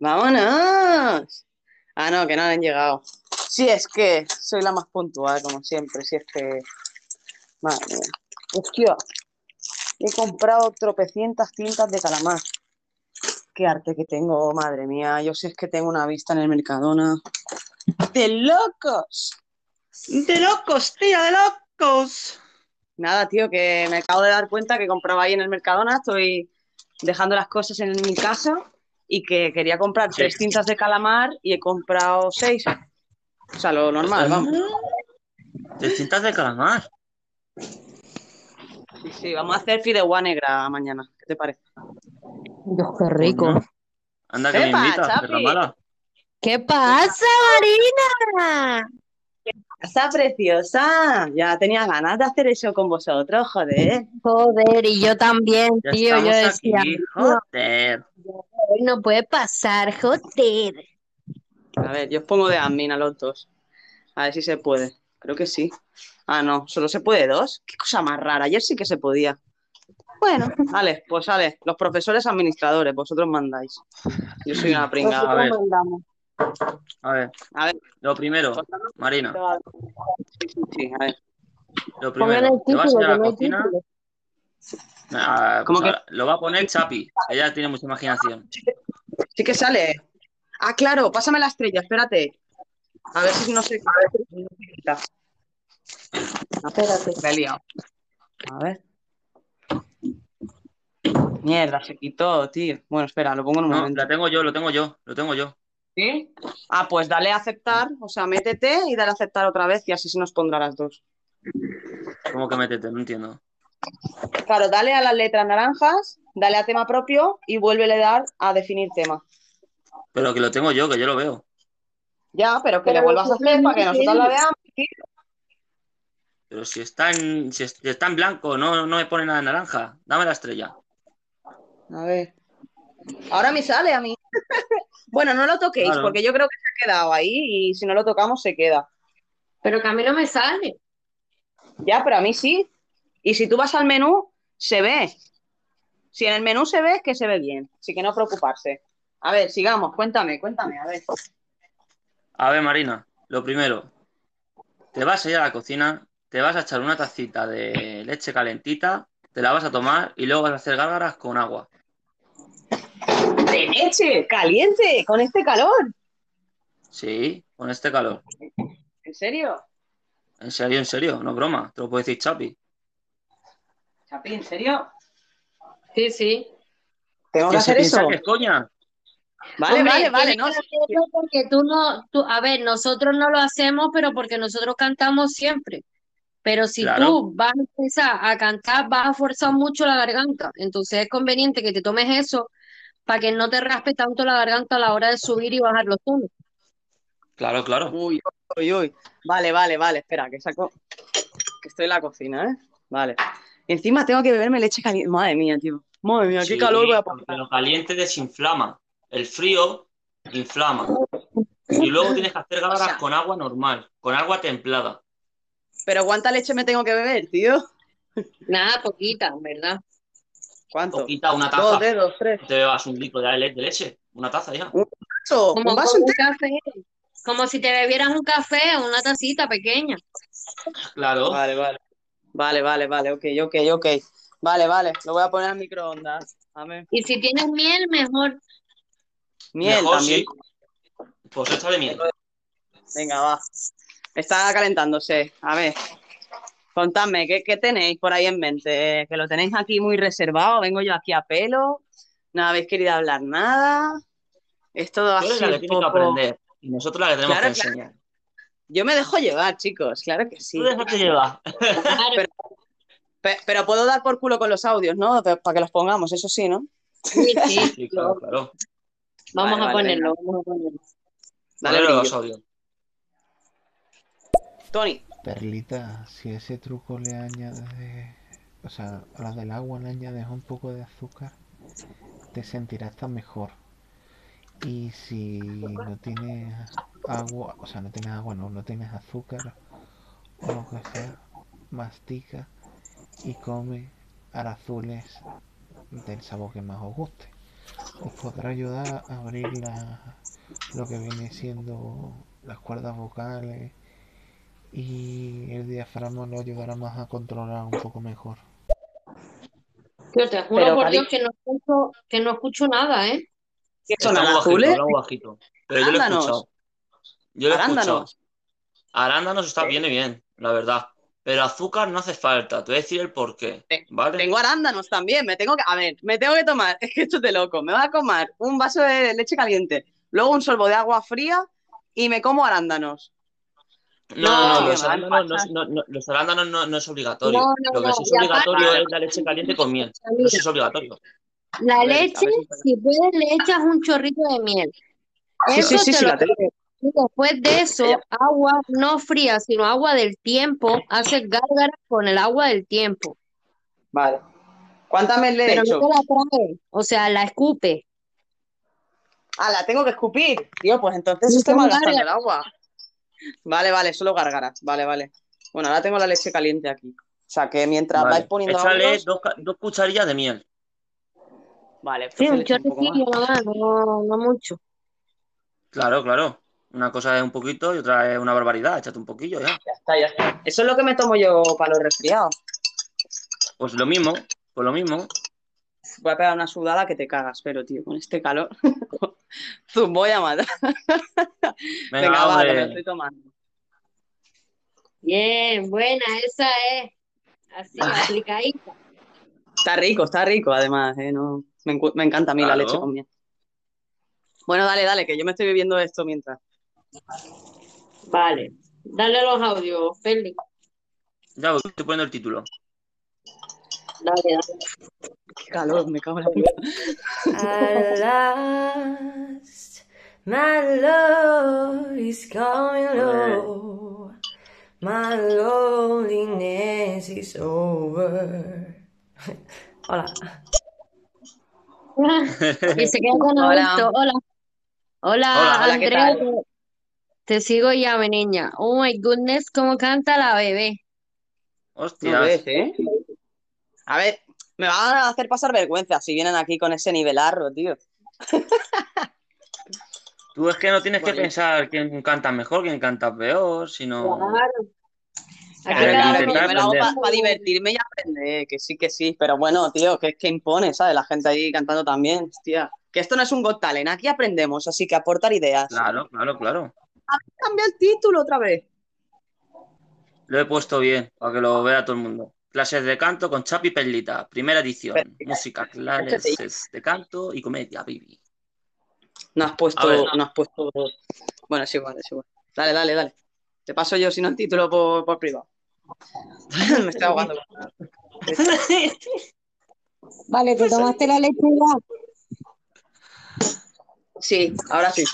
¡Vámonos! Ah, no, que no han llegado. Si es que soy la más puntual, como siempre. Si es que. Madre mía. Hostia. He comprado tropecientas cintas de calamar. Qué arte que tengo, madre mía. Yo sí es que tengo una vista en el Mercadona. ¡De locos! ¡De locos, tía, de locos! Nada, tío, que me acabo de dar cuenta que compraba ahí en el Mercadona. Estoy dejando las cosas en mi casa y que quería comprar tres cintas de calamar y he comprado seis. O sea, lo normal, vamos. ¿Tres cintas de calamar? Sí, sí, vamos a hacer fideuá negra mañana. ¿Qué te parece? Dios, qué rico. Anda que me Epa, invitas. ¿Qué pasa, Marina? Está preciosa. Ya tenía ganas de hacer eso con vosotros, joder. Joder, y yo también, Ya tío. Yo decía, aquí, "No, joder. no puede pasar, joder. A ver, yo os pongo de admin a los dos. A ver si se puede. Creo que sí. Ah, no, solo se puede dos. Qué cosa más rara. Ayer sí que se podía. Bueno, vale, pues vale. Los profesores administradores, vosotros mandáis. Yo soy una pringada. A ver. mandamos. A ver, A ver, lo primero, Marina, sí, sí, sí, a ver. lo primero, te vas a ir a la cocina. Ah, ¿Cómo pues que? lo va a poner Chapi, ella tiene mucha imaginación. Sí que sale. Ah, claro, pásame la estrella, espérate. A ver si no se, a ver si no se quita. Espérate. Me he liado. A ver. Mierda, se quitó, tío. Bueno, espera, lo pongo en un No, momento. la tengo yo, lo tengo yo, lo tengo yo. ¿Sí? Ah, pues dale a aceptar, o sea, métete y dale a aceptar otra vez y así se nos pondrá las dos. ¿Cómo que métete? No entiendo. Claro, dale a las letras naranjas, dale a tema propio y vuélvele a dar a definir tema. Pero que lo tengo yo, que yo lo veo. Ya, pero que Pero le vuelvas a hacer para que nosotros la sí. veamos. Pero si está en, si es- si está en blanco, no, no me pone nada naranja. Dame la estrella. A ver. Ahora me sale a mí. Bueno, no lo toquéis, Claro. porque yo creo que se ha quedado ahí y si no lo tocamos se queda. Pero que a mí no me sale. Ya, pero a mí sí. Y si tú vas al menú, se ve. Si en el menú se ve, es que se ve bien. Así que no preocuparse. A ver, sigamos. Cuéntame, cuéntame, a ver. A ver, Marina, lo primero. Te vas a ir a la cocina, te vas a echar una tacita de leche calentita, te la vas a tomar y luego vas a hacer gárgaras con agua. ¡De leche! ¡Caliente! ¡Con este calor! Sí, con este calor. ¿En serio? En serio, en serio, no broma. Te lo puedo decir Chapi. Chapi, ¿en serio? Sí, sí. ¿Tengo que ¿Qué se hacer piensa eso? que es coña? Vale, Hombre, vale, vale. No, porque tú no, tú, a ver, nosotros no lo hacemos, pero porque nosotros cantamos siempre. Pero si Claro. tú vas a empezar a cantar, vas a forzar mucho la garganta. Entonces es conveniente que te tomes eso para que no te raspe tanto la garganta a la hora de subir y bajar los tonos. Claro, claro. Uy, uy, uy. Vale, vale, vale. Espera, que saco. Que estoy en la cocina, ¿eh? Vale. Encima tengo que beberme leche caliente. Madre mía, tío. Madre mía, qué Sí, calor voy a pasar. lo caliente desinflama. El frío inflama. Y luego tienes que hacer gárgaras O sea- con agua normal, con agua templada. Pero ¿cuánta leche me tengo que beber, tío? Nada, poquita, ¿verdad? ¿Cuánto? Poquita, una Dos taza. dedos, tres. Te bebas un litro de le- de leche, una taza ya. Vaso, Como un vaso un café, como si te bebieras un café o una tacita pequeña. Claro. Vale, vale. Vale, vale, vale. Ok, ok, ok. Vale, vale. Lo voy a poner al microondas. A ver. Y si tienes miel, mejor. Miel Mejor también. sí. Pues échale miel. Venga, va. Está calentándose. A ver. Contadme, ¿qué, qué tenéis por ahí en mente? Que lo tenéis aquí muy reservado. Vengo yo aquí a pelo. No habéis querido hablar nada. Es todo así la que un tiene que poco... aprender. Y nosotros la que tenemos Claro, que enseñar. Yo me dejo llevar, chicos. Claro que sí. Tú déjate llevar. Claro, Pe- Pero puedo dar por culo con los audios, ¿no? Para que los pongamos, eso sí, ¿no? sí, sí, Sí, claro, claro. Vamos Vale, a vale, ponerlo, vamos a ponerlo. Dale Ponelo brillo. los audios. Tony, Perlita, si ese truco le añades, o sea, a la del agua le añades un poco de azúcar, te sentirás tan mejor. Y si no tienes agua, o sea, no tienes agua, no, no tienes azúcar o lo que sea, mastica y come arazules del sabor que más os guste. os podrá ayudar a abrir lo que viene siendo las cuerdas vocales y el diafragma lo ayudará más a controlar un poco mejor. Tío, te juro Pero, por Dios que no escucho, que no escucho nada, ¿eh? ¿Qué son azules? bajito. Pero yo lo he Arándanos. escuchado. Yo lo he escuchado. Arándanos. Arándanos está bien y bien, la verdad. Pero azúcar no hace falta. Te voy a decir el porqué. Te- ¿Vale? Tengo arándanos también, me tengo que, a ver, me tengo que tomar, es que esto es de loco, me voy a comer un vaso de leche caliente, luego un sorbo de agua fría y me como arándanos. No, no, No, no, los arándanos no, no- no- los arándanos no, no es obligatorio. No, no, Lo que no, sí es obligatorio aparte- es la leche caliente con miel. Eso es obligatorio. la ver, leche, si- si puedes, le echas un chorrito de miel. Sí, Eso sí, sí, te sí, lo la tengo que- Y después de eso, agua no fría, sino agua del tiempo, haces gárgaras con el agua del tiempo. Vale. ¿Cuántas me le he Pero hecho? no te la traes, o sea, la escupe. Ah, la tengo que escupir. Tío, pues entonces estoy malgastando el agua. Vale, vale, solo gárgaras. Vale, vale. Bueno, ahora tengo la leche caliente aquí. O sea que mientras Vale. vais poniendo Échale audios- dos, cucharillas de miel. Vale, Sí, entonces un nomás, no, no mucho. Claro, claro. Una cosa es un poquito y otra es una barbaridad. Échate un poquillo ya. Ya está, ya está. Eso es lo que me tomo yo para los resfriados. Pues lo mismo, pues lo mismo. Voy a pegar una sudada que te cagas, pero tío, con este calor. Zum, voy a matar. Venga, Venga, va, me lo estoy tomando. Bien, buena, esa es. Así, aplicadita. Está rico, está rico, además, ¿eh? No, me, me encanta a mí la leche con miel. Bueno, dale, dale, que yo me estoy bebiendo esto mientras. Vale, dale los audios, Félix. Ya estoy poniendo el título. Dale, dale. Qué calor, me cago en la puta. My love is coming low. My loneliness is over. Hola. Y se queda con Hola. adulto. Hola. Hola, Hola, hola, ¿qué Andrea. te- sigo ya, mi niña. Oh my goodness, cómo canta la bebé. No Hostia. ves, ¿eh? A ver, me van a hacer pasar vergüenza si vienen aquí con ese nivelarro, tío. Tú es que no tienes que Vale. pensar quién canta mejor, quién canta peor, sino. Claro. Uno- intentar yo me lo hago para divertirme y aprender, que sí, que sí, pero bueno, tío, que es que impone, ¿sabes? La gente ahí cantando también, hostia. Que esto no es un Got Talent, aquí aprendemos, así que aportar ideas. Claro, claro, claro. Cambia el título otra vez. Lo he puesto bien para que lo vea todo el mundo. Clases de canto con Chapi Perlita, primera edición. Perlita. Música, clases de canto y comedia, baby. No has puesto, ver. no has puesto. Bueno, es igual, es igual. Dale, dale, dale. Te paso yo, si no, el título por, por privado. Me estoy ahogando. Vale, ¿te tomaste la leche ya? Sí, ahora sí.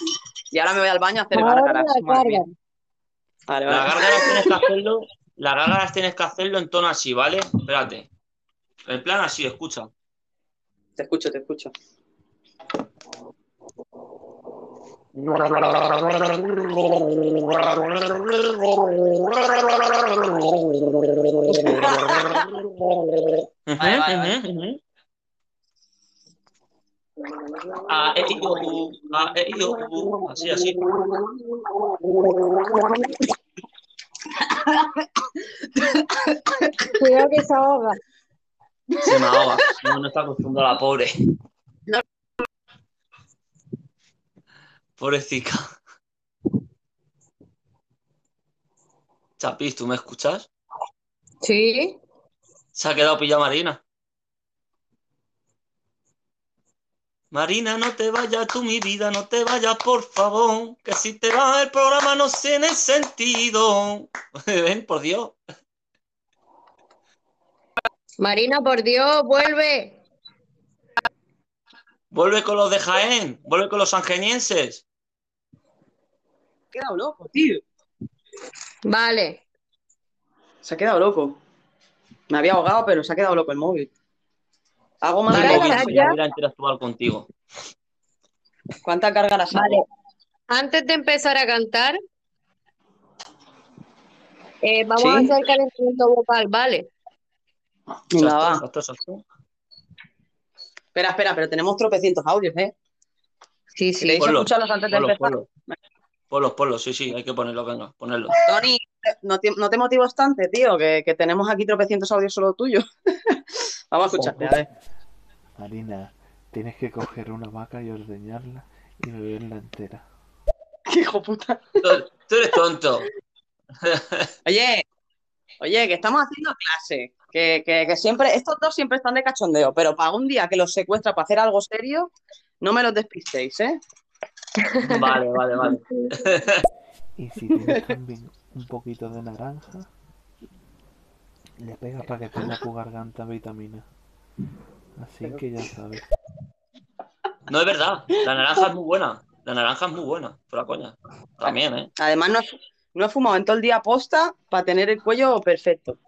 Y ahora me voy al baño a hacer gárgaras. carga. Vale, Las vale. gárgaras tienes que hacerlo, las gárgaras tienes que hacerlo en tono así, ¿vale? Espérate. En plan así, escucha. Te escucho, te escucho. Vale, vale, vale. Ah, eh, yo, ah, eh, yo. Así, así. Cuidado que se ahoga. Se me ahoga. No, no está acostumbrada la pobre. No. Pobrecita. Chapis, ¿tú me escuchas? Sí. Se ha quedado pillada Marina. Marina, no te vayas tú, mi vida, no te vayas, por favor. Que si te vas el programa no tiene sentido. Ven, por Dios. Marina, por Dios, vuelve. Vuelve con los de Jaén, vuelve con los angenienses. Se ha quedado loco, tío. Vale. Se ha quedado loco. Me había ahogado, pero se ha quedado loco el móvil. Hago más Vale, que ya. no quiera interactuar contigo. ¿Cuántas gárgaras hago? Vale. Antes de empezar a cantar, eh, vamos Sí. a hacer calentamiento vocal, ¿vale? Venga, va. Espera, espera, pero tenemos tropecientos audios, ¿eh? Sí, Si sí. queréis escucharlos antes de empezar. Ponlos, ponlos, sí, sí, hay que ponerlos, venga, ponerlos. Tony, no te, no te motivo bastante, tío, que, que tenemos aquí tropecientos audios solo tuyos. Vamos a escucharte, a ver. Marina, tienes que coger una vaca y ordeñarla y beberla entera. Hijo puta. Tú, tú eres tonto. Oye, oye, que estamos haciendo clase. Que, que, que siempre, estos dos siempre están de cachondeo, pero para un día que los secuestra para hacer algo serio, no me los despistéis, ¿eh? Vale, vale, vale. Y si tienes también un poquito de naranja, le pegas para que tenga tu garganta vitamina. Así que ya sabes. No es verdad, la naranja es muy buena. La naranja es muy buena, fuera coña. También, ¿eh? Además, no, no he fumado en todo el día posta para tener el cuello perfecto.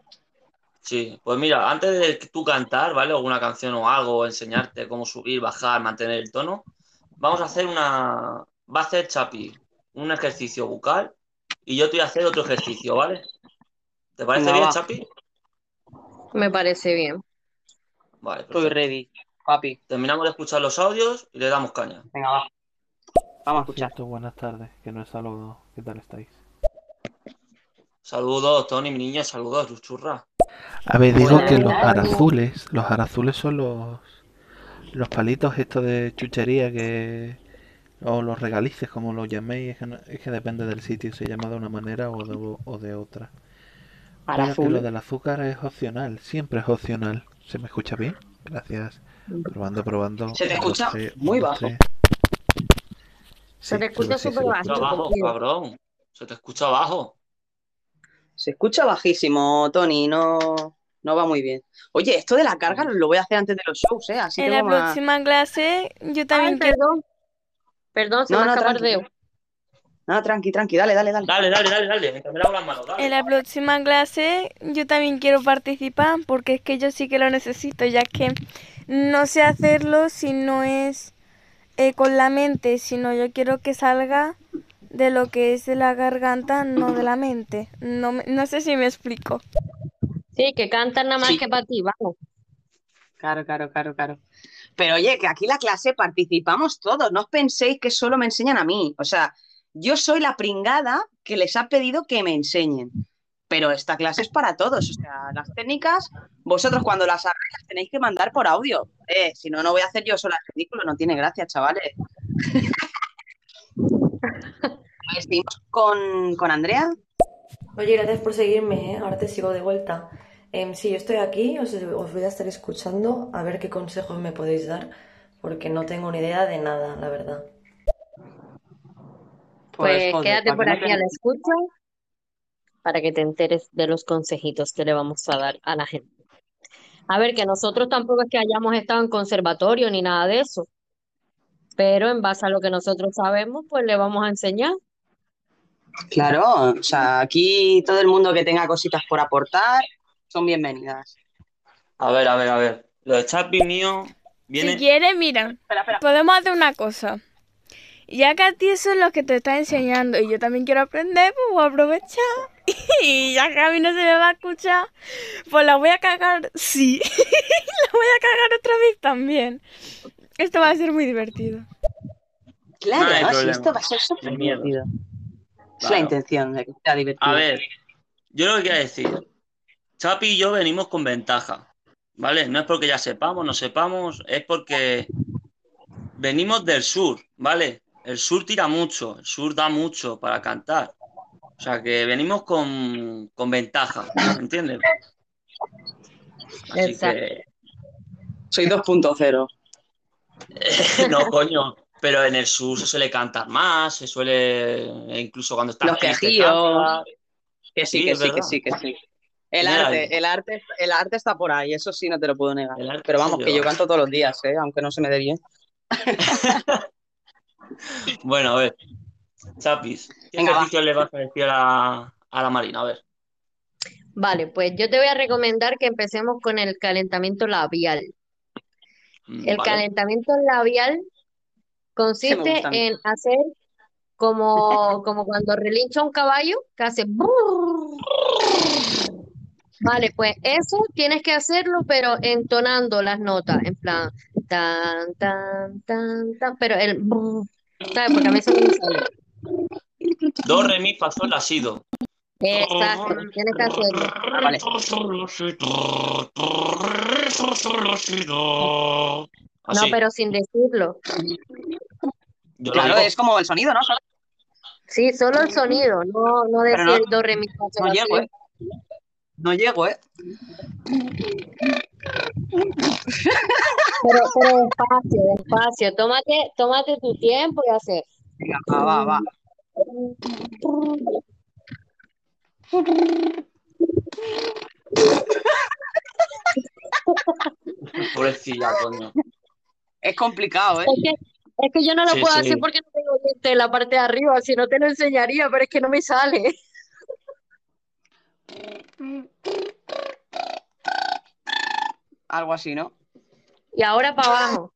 Sí, pues mira, antes de tú cantar, ¿vale? Alguna canción o algo, enseñarte cómo subir, bajar, mantener el tono, vamos a hacer una. Va a hacer Chapi un ejercicio bucal y yo te voy a hacer otro ejercicio, ¿vale? ¿Te parece bien, va. Chapi? Me parece bien. Vale, Estoy perfecto. ready, papi. Terminamos de escuchar los audios y le damos caña. Venga, va. Vamos a escuchar. Cierto, buenas tardes, que no he saludado. ¿Qué tal estáis? Saludos, Tony, mi niña, saludos, chuchurra. A ver, digo Buenas que los arazules, los arazules son los, los palitos estos de chuchería que, o los regalices, como los llaméis, es que, no- es que depende del sitio, se llama de una manera o de, o de otra. Pero que lo del azúcar es opcional, siempre es opcional. ¿Se me escucha bien? Gracias. Probando, probando. Se te escucha dos, tres, muy dos, bajo. tres. Se Sí, te escucha sí, súper bajo. Se escucho. escucha abajo, tío. cabrón. Se te escucha abajo. Se escucha bajísimo, Tony, no, no va muy bien. Oye, esto de la carga lo voy a hacer antes de los shows, ¿eh? Así En que la vamos a... próxima clase yo Ay, también quiero... perdón. Perdón, se No, me no, el tranqui. No, tranqui, tranqui, dale, dale, dale. Dale, dale, dale, dale. Me lavo las manos, dale. En la próxima clase yo también quiero participar porque es que yo sí que lo necesito, ya que no sé hacerlo si no es eh, con la mente, sino yo quiero que salga de lo que es de la garganta, no de la mente. No, no sé si me explico. Sí, que cantan nada más Sí. que para ti, vamos. Claro, claro, claro, claro. Pero oye, que aquí la clase participamos todos, no os penséis que solo me enseñan a mí. O sea, yo soy la pringada que les ha pedido que me enseñen. Pero esta clase es para todos. O sea, las técnicas, vosotros cuando las hagáis las tenéis que mandar por audio. Eh, si no, no voy a hacer yo sola el ridículo, no tiene gracia, chavales. Seguimos con, con Andrea. Oye, gracias por seguirme, ¿eh? Ahora te sigo de vuelta. Em, sí, yo estoy aquí, os, os voy a estar escuchando a ver qué consejos me podéis dar, porque no tengo ni idea de nada, la verdad. Pues joder, quédate por aquí a la escucha para que te enteres de los consejitos que le vamos a dar a la gente. A ver, que nosotros tampoco es que hayamos estado en conservatorio ni nada de eso, pero en base a lo que nosotros sabemos, pues le vamos a enseñar. Claro, o sea, aquí todo el mundo que tenga cositas por aportar son bienvenidas. A ver, a ver, a ver. Lo de Chapi mío Si viene. quieres, mira, Espera, espera. podemos hacer una cosa. Ya que a ti eso es lo que te está enseñando y yo también quiero aprender, pues voy a aprovechar. Y ya que a mí no se me va a escuchar, pues la voy a cagar, sí. la voy a cagar otra vez también. Esto va a ser muy divertido. Claro, No si esto va a ser súper divertido. Es la intención de que sea divertido. A ver, yo lo que quiero decir, Chapi y yo venimos con ventaja, ¿vale? No es porque ya sepamos, no sepamos, es porque venimos del sur, ¿vale? El sur tira mucho, el sur da mucho para cantar. O sea que venimos con, con ventaja, ¿entiendes? Así Exacto. que, Soy 2.0. no, coño, pero en el sur se suele cantar más, se suele, incluso cuando estás Los quejíos. Que sí, Sí, que sí, que sí, que sí. El Mira, arte, el arte, el arte está por ahí, eso sí no te lo puedo negar. Pero vamos, que yo canto todos los días, ¿eh? aunque no se me dé bien. Bueno, a ver. Chapis, ¿qué Venga, va. ejercicio le vas a decir a, a la Marina? A ver. Vale, pues yo te voy a recomendar que empecemos con el calentamiento labial. Mm, El vale. calentamiento labial consiste en hacer como, como cuando relincha un caballo, que hace brrr. Vale, pues eso tienes que hacerlo, pero entonando las notas, en plan tan, tan, tan, tan, pero el ¿sabes? Porque a mí no me sale. Do, re, mi, fa, sol, la, si, do. Exacto, tienes que hacerlo. Ah, vale. No, Así. pero sin decirlo. Yo lo Claro, digo. es como el sonido, ¿no? Sí, solo el sonido, no, no decir no- do, re, mi, fa, sol, No la, llego. ¿eh? No llego, ¿eh? Pero, pero despacio, despacio. Tómate, tómate tu tiempo y hacer. Venga, va, va, va. Pobrecilla, coño. Es complicado, ¿eh? Es que, es que yo no lo Sí, puedo sí. hacer porque no tengo diente en la parte de arriba, si no te lo enseñaría, pero es que no me sale. Algo así, ¿no? Y ahora para abajo.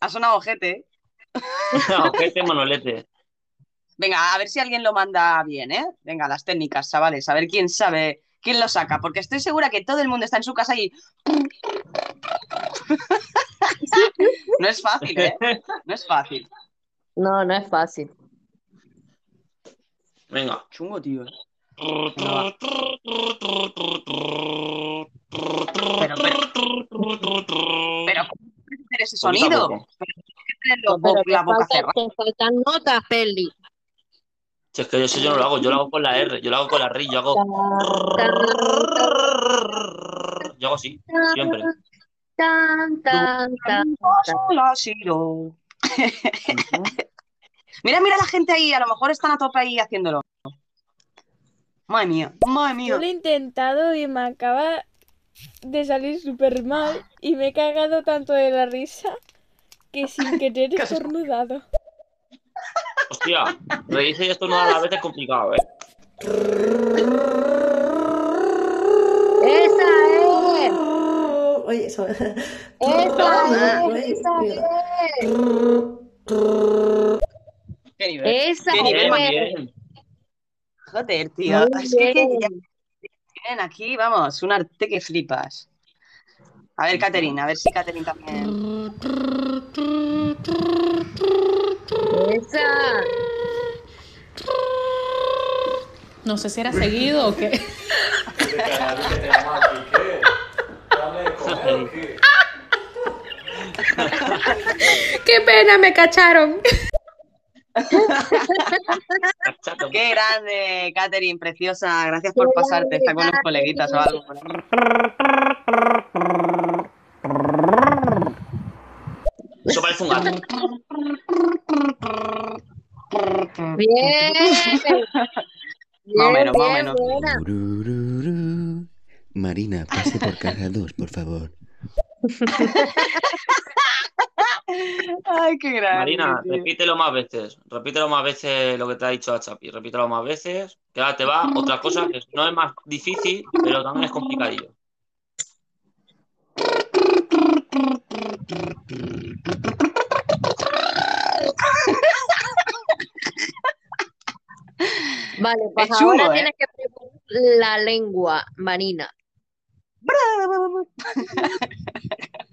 Ha sonado ojete, ¿eh? Ojete, monolete. Venga, a ver si alguien lo manda bien, ¿eh? Venga, las técnicas, chavales, a ver quién sabe, quién lo saca, porque estoy segura que todo el mundo está en su casa y... No es fácil, ¿eh? No es fácil. No, no es fácil. Venga. Chungo, tío. Pero, Pero, ¿cómo puedes hacer ese sonido? Pero la boca faltan, cerrada. te faltan notas, Perli. Si es que eso yo no lo hago, yo lo hago con la R, yo lo hago con la R, yo hago. Yo hago así, siempre. Tan, tan, tan, tan. Mira, mira la gente ahí, a lo mejor están a tope ahí haciéndolo. Madre mía, madre Yo mía. lo he intentado y me acaba de salir súper mal y me he cagado tanto de la risa que sin querer he estornudado. Hostia, reírse y esto no a la vez es complicado, ¿eh? Esa es, Oye, eso. esa es, esa es, Qué nivel. esa Qué nivel. Bien. Joder, tío. Es que, ya tienen aquí, vamos, un arte que flipas. A ver, Catherine, a ver si Catherine también. Esa. No sé si era seguido o qué. ¡Qué pena! Me cacharon. Qué grande, Catherine, preciosa. Gracias por pasarte. Está con los coleguitas o algo. Eso parece un gato. Bien. Más o menos, más o menos. Marina, pase por caja 2, por favor. Ay, qué grande. Marina, tío. repítelo más veces. Repítelo más veces lo que te ha dicho a Chapi. Repítelo más veces. Que ahora te va otra cosa que no es más difícil, pero también es complicadillo. Vale, pues Es chungo, ahora ¿eh? tienes que preparar la lengua, Marina.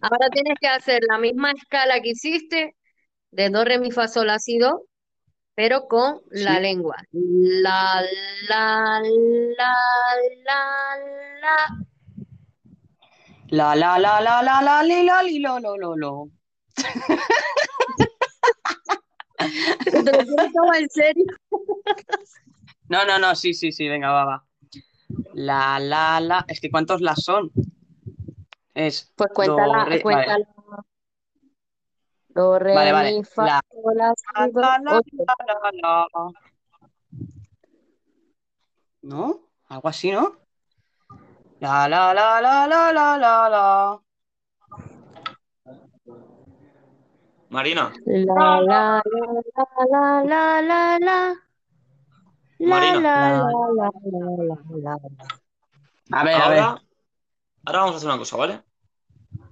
Ahora tienes que hacer la misma escala que hiciste de do, re, mi, fa, sol, la, si, do, pero con la Sí. lengua. La, la, la, la, la. La la la la la la li la li lo lo lo lo. ¿Te lo en serio? No, no, no, sí, sí, sí, venga, va, va. La la la. Es que ¿cuántos las son? Es Pues cuéntala, do, re- cuéntala. Do, re, Vale, vale. mi, fa, La- la, si, do, La, la, ocho. la, la, la. ¿No? Algo así, ¿no? La la la la la la la la. Marina, La, la, la, la, la, la, la. La, Marina. la, La- la, la, la, la, la. A ver, a ver. ahora, ahora vamos a hacer una cosa, ¿vale?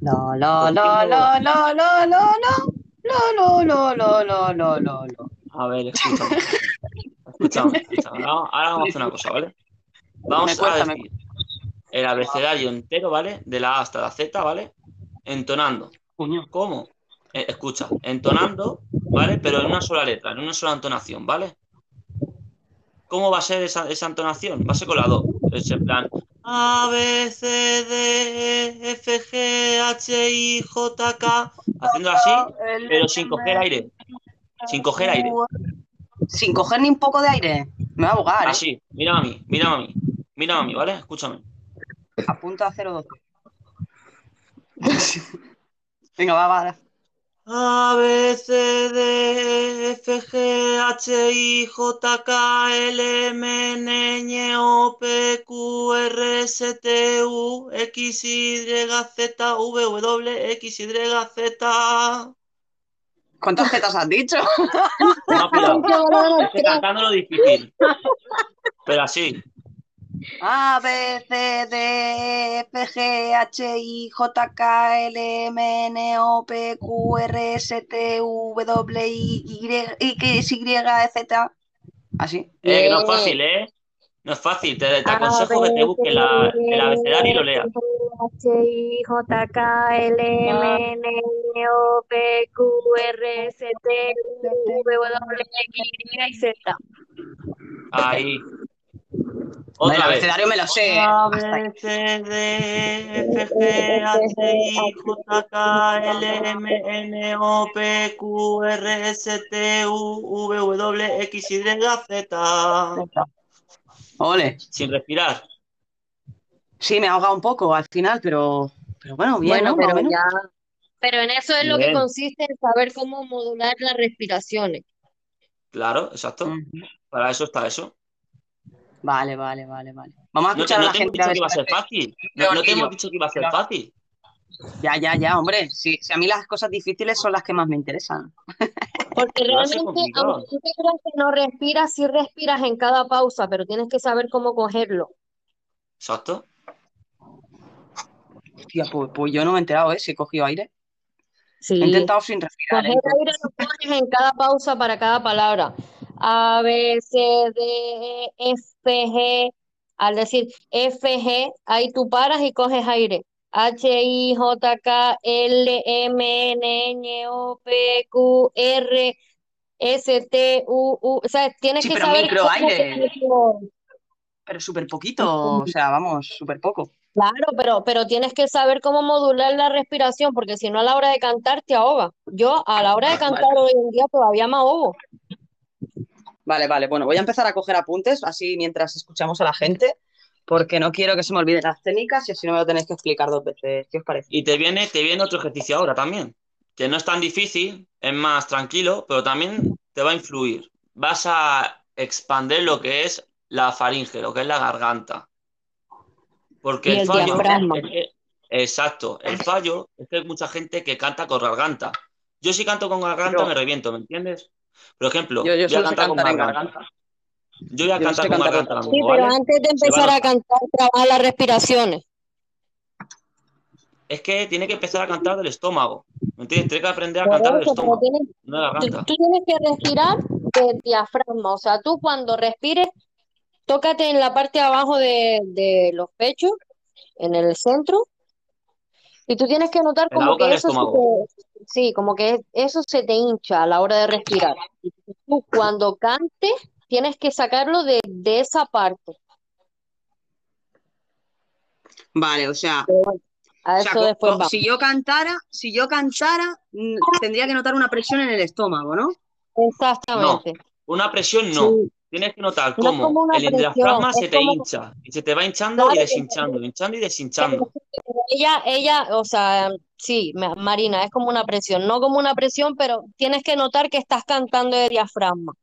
La la la la la la la la. La la la la la la la la. A ver, escúchame. Escúchame, escúchame. Ahora, ahora vamos a hacer una cosa, ¿vale? Vamos cuesta, a me decir el abecedario entero, ¿vale? De la A hasta la Z, ¿vale? Entonando. ¿Cómo? Eh, escucha, entonando, ¿vale? Pero en una sola letra, en una sola entonación, ¿vale? ¿Cómo va a ser esa, esa entonación? Va a ser con la do. Es en plan A, B, C, D, E, F, G, H, I, J, K. Haciendo así, pero sin coger aire. Sin coger aire. Sin coger ni un poco de aire. Me va a ahogar, ¿eh? Así, mira a mí, mira a mí. Mira a mí, ¿vale? Escúchame. Apunta a 012. Venga, va, va. A, B, C, D, E, F, G, H, I, J, K, L, M, N, Ñ, O, P, Q, R, S, T, U, X, Y, Z, V, W, X, Y, Z. ¿Cuántas zetas has dicho? No, cuidado. Es que cantando lo difícil. Pero así. A, B, C, D, E, F, G, H, I, J, K, L, M, N, O, P, Q, R, S, T, U, W, Y, X, Y, Z. Así. Eh, no es fácil, ¿eh? No es fácil. Te, te aconsejo que te busques la- el abecedario y lo leas. H, I, J, K, L, M, N, O, P, Q, R, S, T, U, V, W, X, Y y Z. Ahí. El Otra vez. abecedario me lo sé. A. B, C, D, E, F, G, H, I, J, K, L, M, N, O, P, Q, R, S, T, U, V, W, X, Y, Z. Ole. Sin respirar. Sí, me ha ahogado un poco al final, pero, pero bueno, bien, Bueno, pero menos. ya. Pero en eso es lo que consiste en saber cómo modular las respiraciones. Claro, exacto. Para eso está eso. Vale, vale, vale, vale. Vamos a No, escuchar a no la te hemos gente a dicho ver que iba a ser fácil. No, no te hemos dicho que iba a ser fácil. Ya, ya, ya, hombre. Si, si a mí las cosas difíciles son las que más me interesan. Porque a realmente, aunque tú te creas que no respiras, sí respiras en cada pausa, pero tienes que saber cómo cogerlo. Exacto. Hostia, pues, pues yo no me he enterado, ¿eh? Si he cogido aire. He Sí. intentado sin respirar, ¿eh? Coger aire lo coges en cada pausa para cada palabra. A, B, C, D, E, F, G. Al decir F, G, ahí tú paras y coges aire. H, I, J, K, L, M, N, Ñ, O, P, Q, R, S, T, U, U. O sea, tienes Sí, que pero saber micro aire. Pero súper poquito, o sea, vamos, súper poco. Claro, pero, pero tienes que saber cómo modular la respiración, porque si no a la hora de cantar te ahoga. Yo a la hora de cantar hoy en día todavía me ahogo. Vale, vale. Bueno, voy a empezar a coger apuntes, así mientras escuchamos a la gente, porque no quiero que se me olviden las técnicas y así no me lo tenéis que explicar dos veces. ¿Qué os parece? Y te viene, te viene otro ejercicio ahora también, que no es tan difícil, es más tranquilo, pero también te va a influir. Vas a expandir lo que es la faringe, lo que es la garganta. Porque Y el el fallo diafragma. es que- exacto, el fallo es que hay mucha gente que canta con garganta. Yo si canto con garganta me reviento, ¿me entiendes? Por ejemplo, Yo, yo voy a cantar con en garganta. Yo voy a Yo cantar con cantar garganta Sí, mismo, pero ¿vale? antes de a empezar a notar. cantar, trabaja las respiraciones. Es que tiene que empezar a cantar del estómago, ¿me entiendes? Tiene que aprender a Por cantar del estómago, tienes, no de la tú, garganta. tú tienes que respirar de diafragma. O sea, tú cuando respires, tócate en la parte de abajo de, de los pechos, en el centro, y tú tienes que notar como que del eso se te, sí, como que eso se te hincha a la hora de respirar. Tú cuando cantes, tienes que sacarlo de, de esa parte. Vale, o sea, Pero bueno, a o sea, eso co- después co- vamos. si yo cantara, si yo cantara, mm, tendría que notar una presión en el estómago, ¿no? No, Exactamente. una presión no. Sí. Tienes que notar No es como cómo el es se te como, hincha y se te va hinchando y deshinchando, hinchando y deshinchando. ella, ella, o sea, sí, Ma- Marina, es como una presión, no como una presión, pero tienes que notar que estás cantando de diafragma.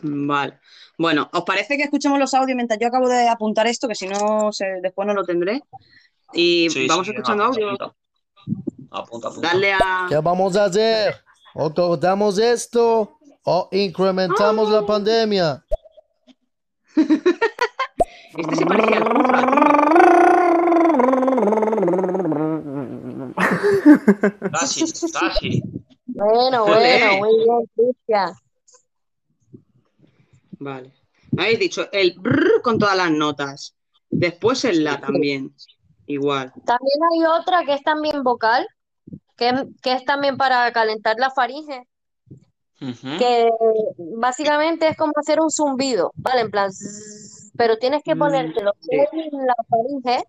Vale. Bueno, ¿os parece que escuchemos los audios mientras yo acabo de apuntar esto, que si no, se- después no lo tendré? Y Sí, vamos sí, escuchando apunta, audios. apunta. Apunta, apunta. Darle a... ¿Qué vamos a hacer? ¿O cortamos esto o incrementamos la pandemia? Este se parecía al Casi, casi. Bueno, bueno, muy bien, Cristian. Vale. Me habéis dicho el brr con todas las notas. Después el la también. Igual. También hay otra que es también vocal, que, que es también para calentar la faringe, Que básicamente es como hacer un zumbido, ¿vale? En plan, pero tienes que Mm, ponerte los dedos en la faringe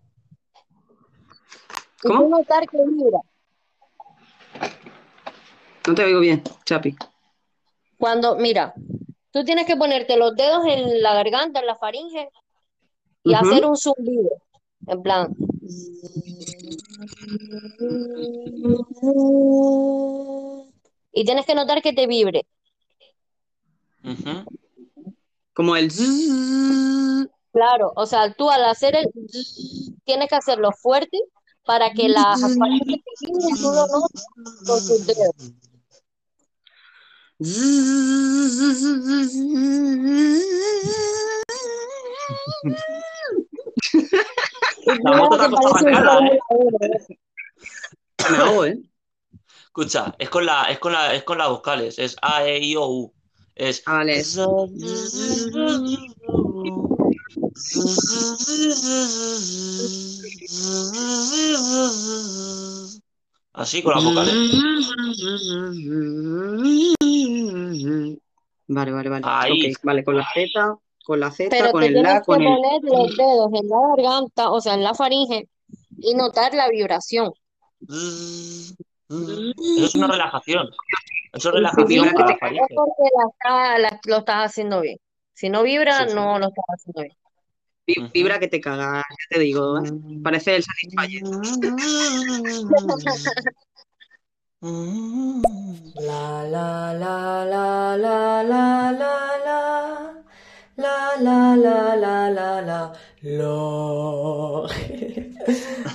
¿Cómo? tú notar que vibra. No te oigo bien, Chapi. Cuando, mira, tú tienes que ponerte los dedos en la garganta, en la faringe, y hacer un zumbido, en plan. Y tienes que notar que te vibre. Como el. Claro, o sea, tú al hacer el zzz, tienes que hacerlo fuerte para que las faringes te vibren tú lo notes con tus dedos. La moto que arrancarla, ¿eh? Fórmula 1. Me hago, ¿eh? Escucha, es con la, es con la, es con las vocales, es A, E, I, O, U. Es Ah, vale. Así con las vocales. Vale, vale, vale. Ahí. Ok, vale, con la Z, con la Z, Pero con te el la, que con el. poner los dedos en la garganta, o sea, en la faringe, y notar la vibración. Eso es una relajación. Eso es si relajación vibra, para la es faringe. porque la está- la- lo estás haciendo bien. Si no vibra, Sí, sí. no lo estás haciendo bien. vi- Vibra que te cagas, ya te digo, ¿eh? Parece el Satisfyer. La la la la la la la la la la la la la la lo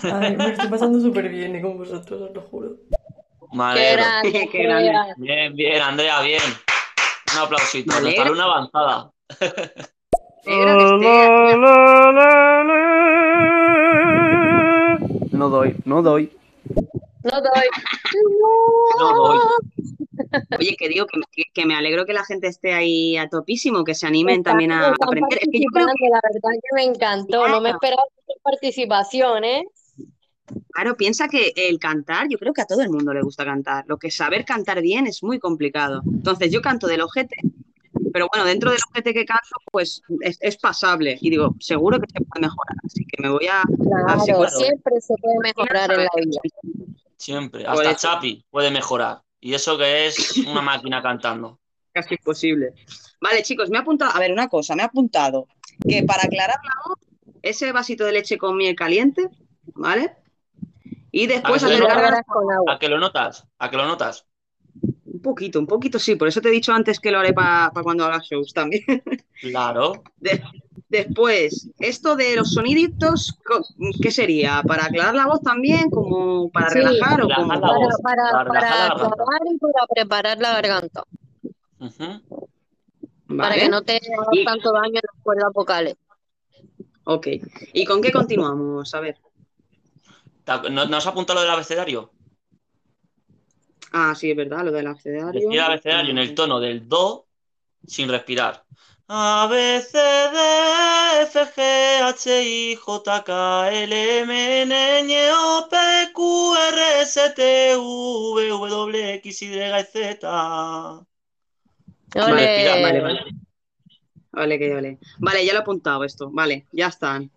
Ay, me estoy pasando súper bien y con vosotros, os lo juro. Me Qué alegro. grande, Qué qué grande. grande. Bien, bien, Andrea, bien. Un aplausito. Me Nuestra luna avanzada. No doy, no doy. No doy. No doy. Oye, que digo que, me alegro que la gente esté ahí a topísimo, que se animen también a aprender. Es que yo creo que, la verdad que me encantó. No me esperaba tu participación, ¿eh? Claro, piensa que el cantar, yo creo que a todo el mundo le gusta cantar. Lo que saber cantar bien es muy complicado. Entonces, yo canto del ojete, pero bueno, dentro del ojete que canto, pues es, es pasable. Y digo, seguro que se puede mejorar. Así que me voy a. Claro, siempre se puede mejorar en la vida. Siempre. Hasta. Chapi puede mejorar. Y eso que es una máquina cantando. casi imposible. Vale, chicos, me ha apuntado, a ver, una cosa, me ha apuntado que para aclarar la voz, ese vasito de leche con miel caliente, ¿vale? Y después ¿A que hacer lo gárgaras con agua. ¿A que lo notas? ¿A que lo notas? un poquito, un poquito sí, por eso te he dicho antes que lo haré para cuando hagas shows también. Claro. De- después, esto de los soniditos, ¿qué sería? ¿Para aclarar la voz también? ¿Como para Sí, relajar o como? la Para, voz, para, para relajar para la garganta. aclarar y para preparar la garganta. Para Vale, que no te haga Y- tanto daño en las cuerdas vocales. ok. ¿Y con qué continuamos? A ver. ¿Te- ¿No, ¿no has apuntado lo del abecedario? Ah, sí, es verdad, lo del abecedario. Decir el abecedario en el tono del do sin respirar. A, B, C, D, F, G, H, I, J, K, L, M, N, O, P, Q, R, S, T, V, W, X, Y, Z. Vale, vale, vale. Vale, que vale. Vale, ya lo he apuntado esto. Vale, ya están.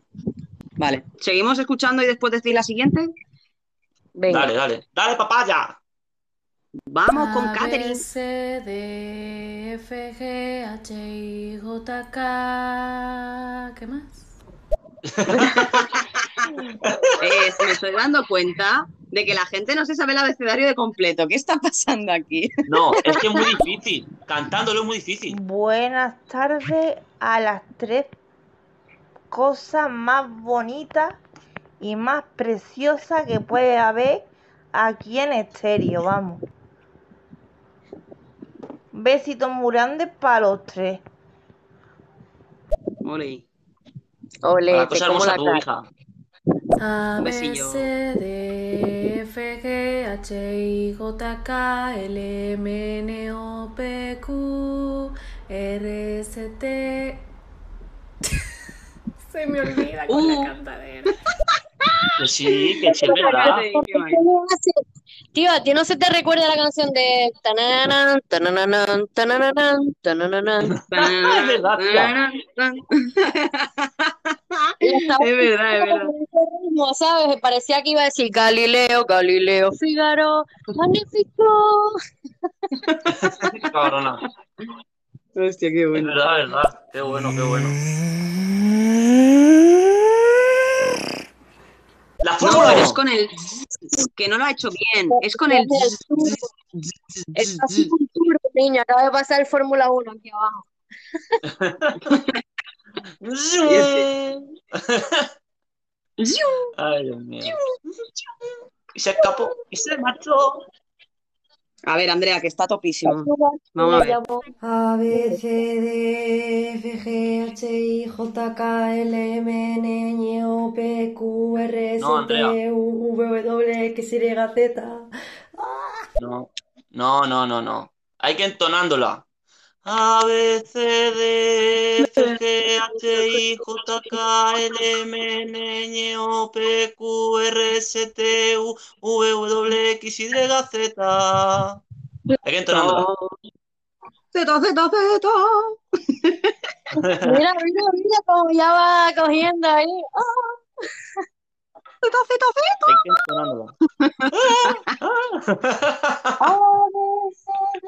Vale. ¿Seguimos escuchando y después decir la siguiente? Venga. Dale, dale. Dale, papaya. Vamos con Catherine. C, D, F, G, H, I, J, K. ¿Qué más? Eh, me estoy dando cuenta de que la gente no se sabe el abecedario de completo. ¿Qué está pasando aquí? No, es que es muy difícil. Cantándolo es muy difícil. Buenas tardes a las tres cosas más bonitas y más preciosas que puede haber aquí en estéreo, vamos. Besitos muy grandes para los tres. Ole. Ole, la cosa hermosa tu hija. A, Un B, besillo. C, D, F, G, H, I, J, K, L, M, N, O, P, Q, R, S, T, Se me olvida con Uh. la cantadera. Que sí, que sí, es verdad. Tío, ¿a ti no se te recuerda la canción de tanananan, tanananan, tanananan, tanananan? Es verdad, Es verdad, es verdad. con ese ritmo, ¿sabes? Parecía que iba a decir Galileo, Galileo, Figaro, magnífico. Cabrona. Hostia, qué Es bueno. verdad, es verdad. Qué bueno, qué bueno. La No, Fórmula pero 1. es con el que no lo ha hecho bien. Es con el Está así un turbo, niño, acaba de pasar el Fórmula 1 aquí abajo. Ay, Dios mío. Y se escapó y se marchó. A ver, Andrea, que está topísimo. Vamos a ver. A, B, C, D, F, G, H, I, J, K, L, M, N, Ñ, O, P, Q, R, S, No. T, U, V, W, X, Y, Z. No, no, no, no, no. Hay que entonándola. A, B, C, D, F, G, H, I, J, K, L, M, N, Ñ, O, P, Q, R, S, T, U, V, W, X, Y, Z. Hay que entonándola. Z, Z, Z. Mira, mira, mira cómo ya va cogiendo ahí. Ah, Z, Z, Z. Hay que entonándola. A, B, C, D.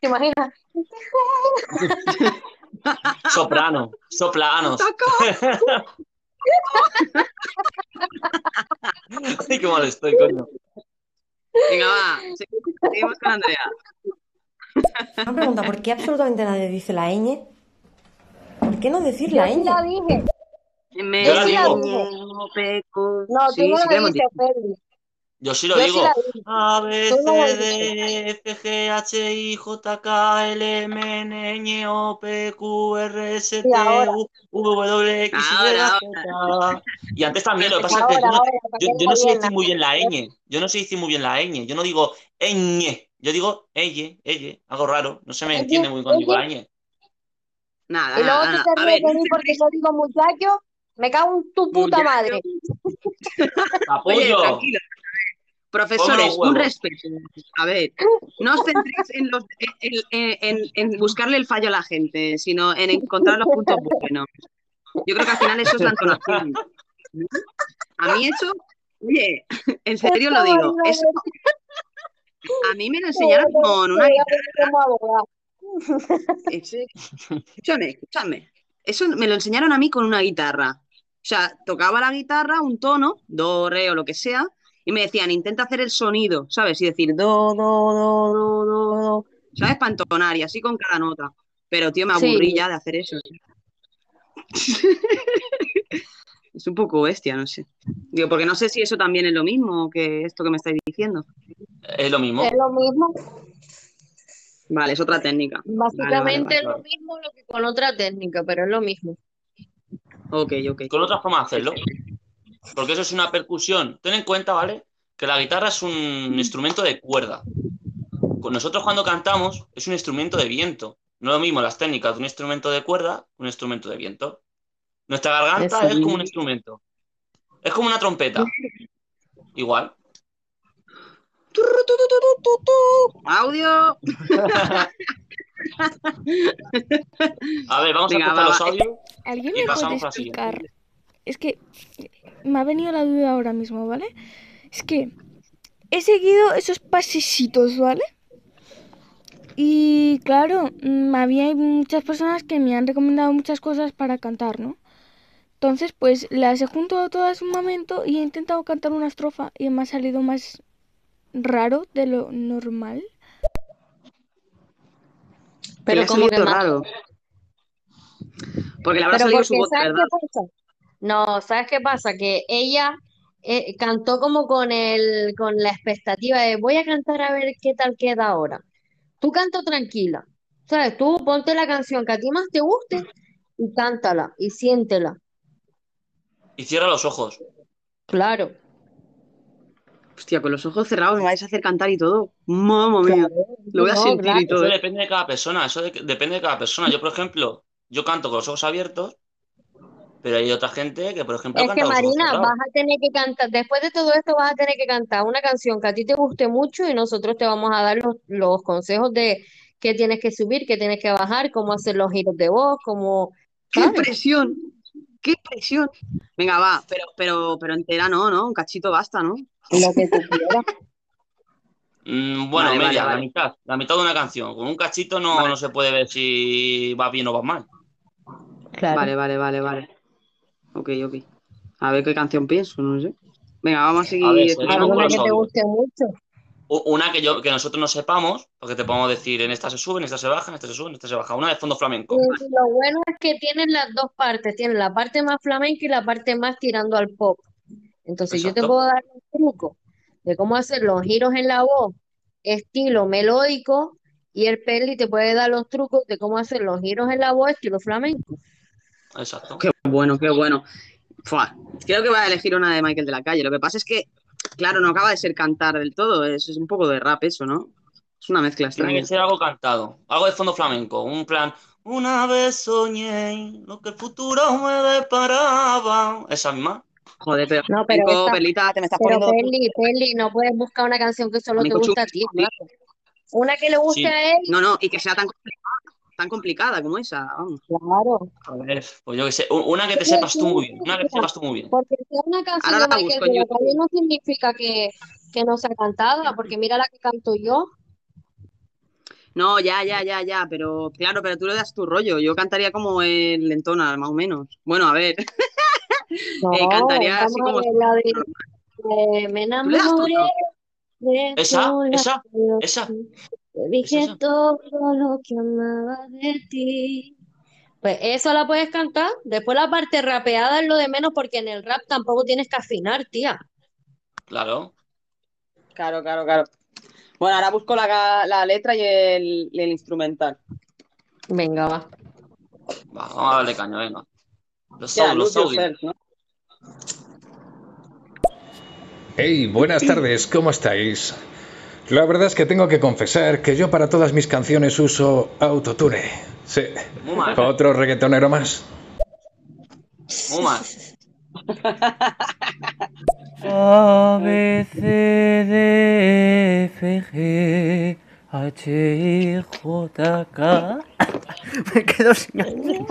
¿Te imaginas? Soprano, soplanos. Ay, qué mal estoy, coño. Venga, va. Seguimos con Andrea. Una pregunta, ¿por qué absolutamente nadie dice la ñ? ¿Por qué no decir Yo la sí ñ? la dije. Yo la digo. No, tú no la dices, dicho. Yo sí lo Yo digo. A, B, C. D, F, G, H, I, J, K, L, M, N, Ñ, O, P, Q, R, S, T, U, V, W, X, Y. Y antes también, lo que pasa es que ahora, yo no, yo, yo sé decir muy bien la ñ. Yo no sé decir muy bien la ñ. Yo no digo ñ. Yo digo elle, elle. Algo raro. No se me entiende muy cuando digo la ñ. Nada, Y luego nada, ríes ver, de mí porque yo digo muchacho, me cago en tu puta madre. Ponme Profesores, un respeto. A ver, no os centréis en, los, en, en- en- en buscarle el fallo a la gente, sino en encontrar los puntos buenos. Yo creo que al final eso es la entonación. A mí eso, oye, en serio lo digo, eso a mí me lo enseñaron con una guitarra. Escúchame, escúchame. Eso me lo enseñaron a mí con una guitarra. O sea, tocaba la guitarra un tono, do, re o lo que sea, y me decían, intenta hacer el sonido, ¿sabes? Y decir do, do, do, do, do, do, ¿sabes? Para entonar y así con cada nota. Pero, tío, me Sí. aburrí ya de hacer eso. Es un poco bestia, no sé. Digo, porque no sé si eso también es lo mismo que esto que me estáis diciendo. Es lo mismo. Es lo mismo. Vale, es otra técnica. Vale, vale, Básicamente es lo mismo lo que con otra técnica, pero es lo mismo. Ok, ok. Con otra forma de hacerlo. Porque eso es una percusión. Ten en cuenta, ¿vale? Que la guitarra es un instrumento de cuerda. Nosotros cuando cantamos es un instrumento de viento. No es lo mismo las técnicas de un instrumento de cuerda que un instrumento de viento. Nuestra garganta Eso es como un instrumento. Es como una trompeta. Igual. Audio. A ver, vamos Venga, a escuchar va, los audios ¿Alguien y me puede pasamos a la siguiente. Es que me ha venido la duda ahora mismo, ¿vale? Es que he seguido esos pasecitos, ¿vale? Y claro, mm, había muchas personas que me han recomendado muchas cosas para cantar, ¿no? Entonces, pues las he juntado todas en un momento y he intentado cantar una estrofa y me ha salido más raro de lo normal. Pero como que raro. Porque le habrá salido su voz, ¿sabes ¿verdad? qué pasa? No, ¿sabes qué pasa? Que ella eh, cantó como con el, con la expectativa de voy a cantar a ver qué tal queda ahora. Tú canto tranquila, ¿sabes? Tú ponte la canción que a ti más te guste y cántala y siéntela. Y cierra los ojos. Claro, Hostia, con los ojos cerrados me vais a hacer cantar y todo. Mamma mía. Lo voy a no, sentir claro. y todo. Eso ¿eh? depende de cada persona. Eso de- depende de cada persona. Yo, por ejemplo, yo canto con los ojos abiertos Pero hay otra gente que, por ejemplo, Es que canta Marina, vas a tener que cantar, después de todo esto vas a tener que cantar una canción que a ti te guste mucho y nosotros te vamos a dar los, los consejos de qué tienes que subir, qué tienes que bajar, cómo hacer los giros de voz, cómo, ¡Qué ¿sabes? presión! ¡Qué presión! Venga, va, pero, pero, pero entera no, ¿no? Un cachito basta, ¿no? Lo que tú quieras. Mm, bueno, Vale, vale, media, la mitad. La mitad de una canción. Con un cachito no, Vale. no se puede ver si va bien o va mal. Claro. Vale, vale, vale, vale. Ok, ok. A ver qué canción pienso, no sé. Venga, vamos a seguir A ver, Alguna los que te guste mucho. Una que yo, que nosotros no sepamos, porque te podemos decir en esta se sube, en esta se baja, en esta se sube, en esta se baja. Una de fondo flamenco. Y lo bueno es que tienen las dos partes, tienen la parte más flamenca y la parte más tirando al pop. Entonces yo te puedo dar un truco de cómo hacer los giros en la voz, estilo melódico, y el Peli te puede dar los trucos de cómo hacer los giros en la voz, estilo flamenco. Exacto. Qué bueno, qué bueno. Fua, Creo que voy a elegir una de Michael de la Calle. Lo que pasa es que, claro, no acaba de ser cantar del todo. Es, es un poco de rap eso, ¿no? Es una mezcla Tiene que ser algo cantado. Algo de fondo flamenco. Un plan. Una vez soñé lo que el futuro me deparaba. Esa misma. Joder, pero, No, pero Nico, esta- Perlita, te me estás Pero poniendo... Peli, Peli, no puedes buscar una canción que solo te gusta a ti, claro. Una que le guste Sí. a él, No, no, y que sea tan complicada, tan complicada como esa. Vamos. claro. A ver, pues yo que sé. Una que te sepas tú muy bien. Una que te sepas tú muy bien. Porque sea una canción Ahora de Michael la no significa que, que no sea cantada, porque mira la que canto yo. No, ya, ya, ya, ya, pero claro, pero tú le das tu rollo. Yo cantaría como el Lentona, más o menos. Bueno, a ver, No, eh, cantaría así como. ver la de, de Me ¿Tú le das tu enamoré de Esa, esa, esa. Te dije todo lo que amaba de ti. Pues eso la puedes cantar. Después la parte rapeada es lo de menos porque en el rap tampoco tienes que afinar, tía. Claro. Claro, claro, claro. Bueno, ahora busco la, la letra y el, el instrumental. Venga, va. Va, vamos a darle caña, venga. Los audios, los yourself, ¿no? Hey, buenas tardes, ¿cómo estáis? La verdad es que tengo que confesar que yo para todas mis canciones uso autotune. Sí. Muy mal. Otro reggaetonero más. Muy mal. A, B, C, D, F, G, H, I, J, K. Me quedo sin aire.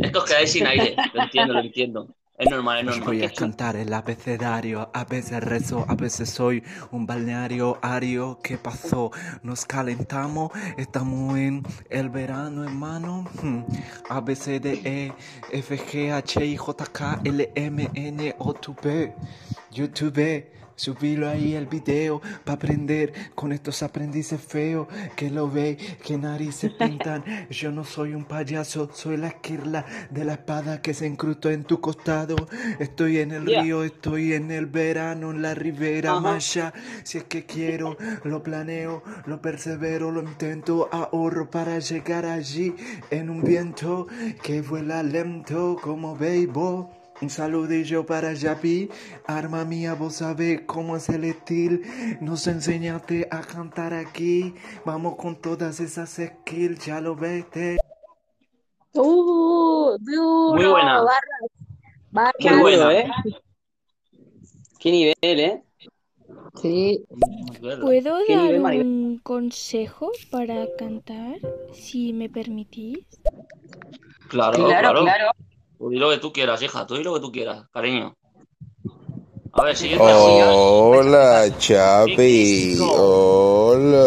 Estos quedáis sin aire. Lo entiendo, lo entiendo. Es normal, es normal. voy a cantar el abecedario, a veces rezo, a veces soy un balneario ario. ¿Qué pasó? Nos calentamos, estamos en el verano, hermano. Hmm. A, B, C, D, E, F, G, H, I, J, K, L, M, N, O, T, P. YouTube, subilo ahí el video para aprender con estos aprendices feos que lo ve, que narices pintan. Yo no soy un payaso, soy la esquirla de la espada que se incrustó en tu costado. Estoy en el Yeah. río, estoy en el verano, en la ribera Ajá. maya. Si es que quiero, lo planeo, lo persevero, lo intento, ahorro para llegar allí en un viento que vuela lento como béisbol. Un saludillo para Yapi, arma mía, vos sabés cómo es el estilo. Nos enseñaste a cantar aquí. Vamos con todas esas skills, ya lo ves. te- Uh, duro, Muy buena. barras, Qué barras. bueno, ¿eh? Qué nivel, ¿eh? Sí. ¿Puedo ¿Qué dar nivel, un consejo para cantar, si me permitís? Claro, Claro, claro. claro. Tú di lo que tú quieras, hija. Tú di lo que tú quieras, cariño. A ver, siguiente. Hola, Chapi. Hola,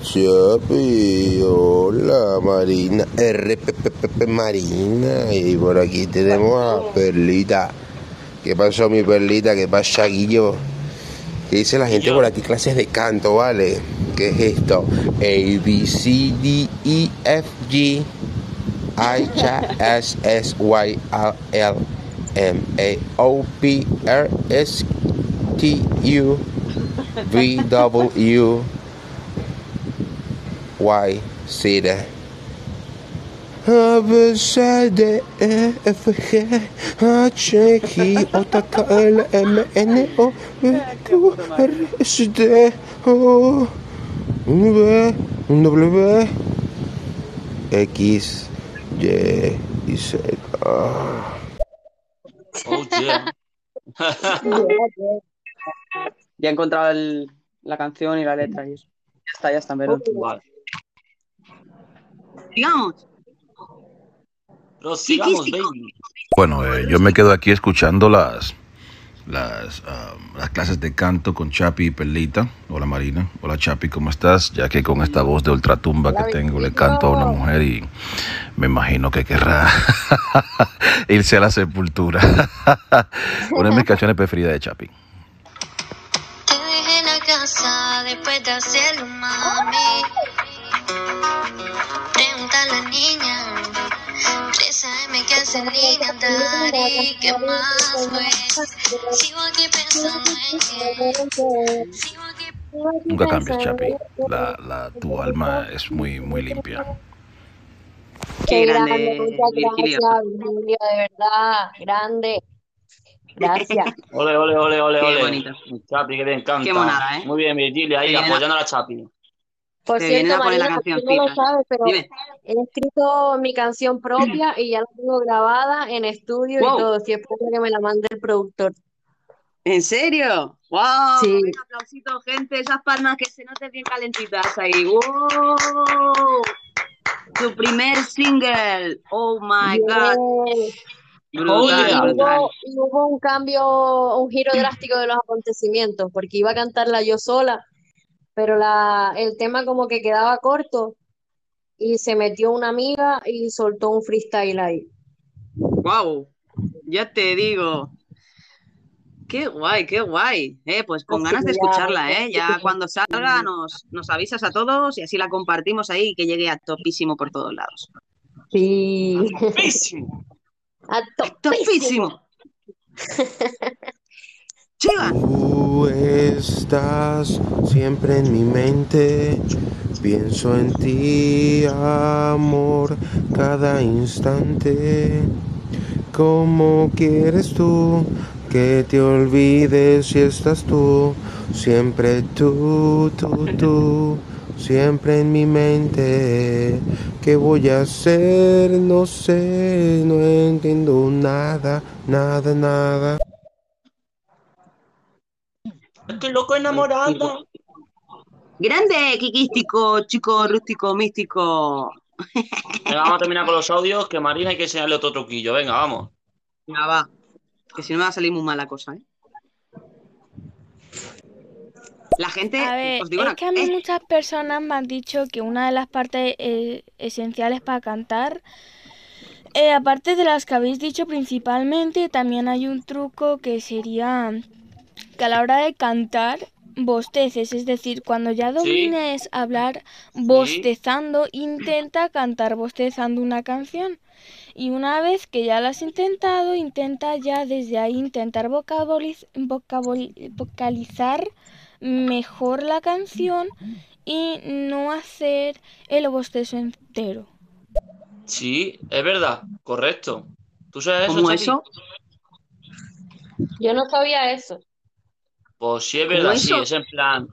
Chapi. Hola, Marina. RPPP Marina. Y por aquí tenemos a Perlita. ¿Qué pasó, mi Perlita? ¿Qué pasa, Guillo? ¿Qué dice la gente por aquí? Clases de canto, ¿vale? ¿Qué es esto? A, B, C, D, E, F, G. I, J, S, S, Y, L, L, M, A, O, P, R, S, T, U, V, W, Y, Z. A, B, C, D, E, F, G, H, I, J, K, L, M, N, O, P, Q, R, S, T, O, V, W, X, Y, dice. ah. Oh, yeah. Ya he encontrado el- la canción y la letra y eso. Ya está, ya está, perdón. Vale. Sigamos. Prosigamos, baby. Bueno, eh, yo me quedo aquí escuchando las, las, ah, las clases de canto con Chapi y Perlita. Hola Marina, hola Chapi, ¿cómo estás? Ya que con esta voz de ultratumba que tengo le canto a una mujer y me imagino que querrá irse a la sepultura. una de mis canciones preferidas de Chapi. Te dejé en la casa después de hacerlo, mami. Pregunta a la niña. 3 AM que hace niña, Dari. ¿Qué más fue? Sigo aquí pensando en que. Sigo aquí Nunca cambies, Chapi. La, la, tu alma es muy, muy limpia. Qué grande, Virgilio, de verdad, grande. Gracias. Ole, ole, ole, ole, Qué ole. bonito. Chapi, que te encanta. Qué monada, ¿eh? Muy bien, Virgilia, ahí apoyando a la Chapi. Por Te cierto, vienen a poner la Marina, tú no lo sabes, pero Dime. he escrito mi canción propia y ya la tengo grabada en estudio y todo. Si espero que me la mande el productor. ¿En serio? ¡Wow! Sí. Venga, aplausito, gente. Esas palmas que se noten bien calentitas ahí. ¡Wow! Tu primer single. Oh my God. Bien. Brutal, Y brutal. hubo, y hubo un cambio, un giro drástico de los acontecimientos, porque iba a cantarla yo sola, pero la, el tema como que quedaba corto y se metió una amiga y soltó un freestyle ahí. ¡Wow! Ya te digo. Qué guay, qué guay. Eh, pues con ganas de escucharla, ¿eh? Ya cuando salga nos, nos avisas a todos y así la compartimos ahí y que llegue a topísimo por todos lados. Sí. Topísimo. A topísimo. Tú estás siempre en mi mente, pienso en ti, amor, cada instante. ¿Cómo quieres tú que te olvides si estás tú? Siempre tú, tú, tú, siempre en mi mente. ¿Qué voy a hacer? No sé, no entiendo nada, nada, nada. Estoy loco enamorado. Grande, kikístico, chico rústico, místico. Venga, vamos a terminar con los audios, que Marina hay que enseñarle otro truquillo. Venga, vamos. Venga, va. Que si no me va a salir muy mala cosa, ¿eh? La gente, A ver, os digo es una que a mí muchas personas me han dicho que una de las partes eh, esenciales para cantar, eh, aparte de las que habéis dicho principalmente, también hay un truco que sería que a la hora de cantar bosteces, es decir, cuando ya domines hablar bostezando, intenta cantar bostezando una canción. Y una vez que ya lo has intentado, intenta ya desde ahí intentar vocaboliz- vocalizar mejor la canción y no hacer el bostezo entero. Sí, es verdad, correcto. ¿Tú sabes eso, eso? Yo no sabía eso. Pues sí, es ¿Cómo verdad, sí, es en plan.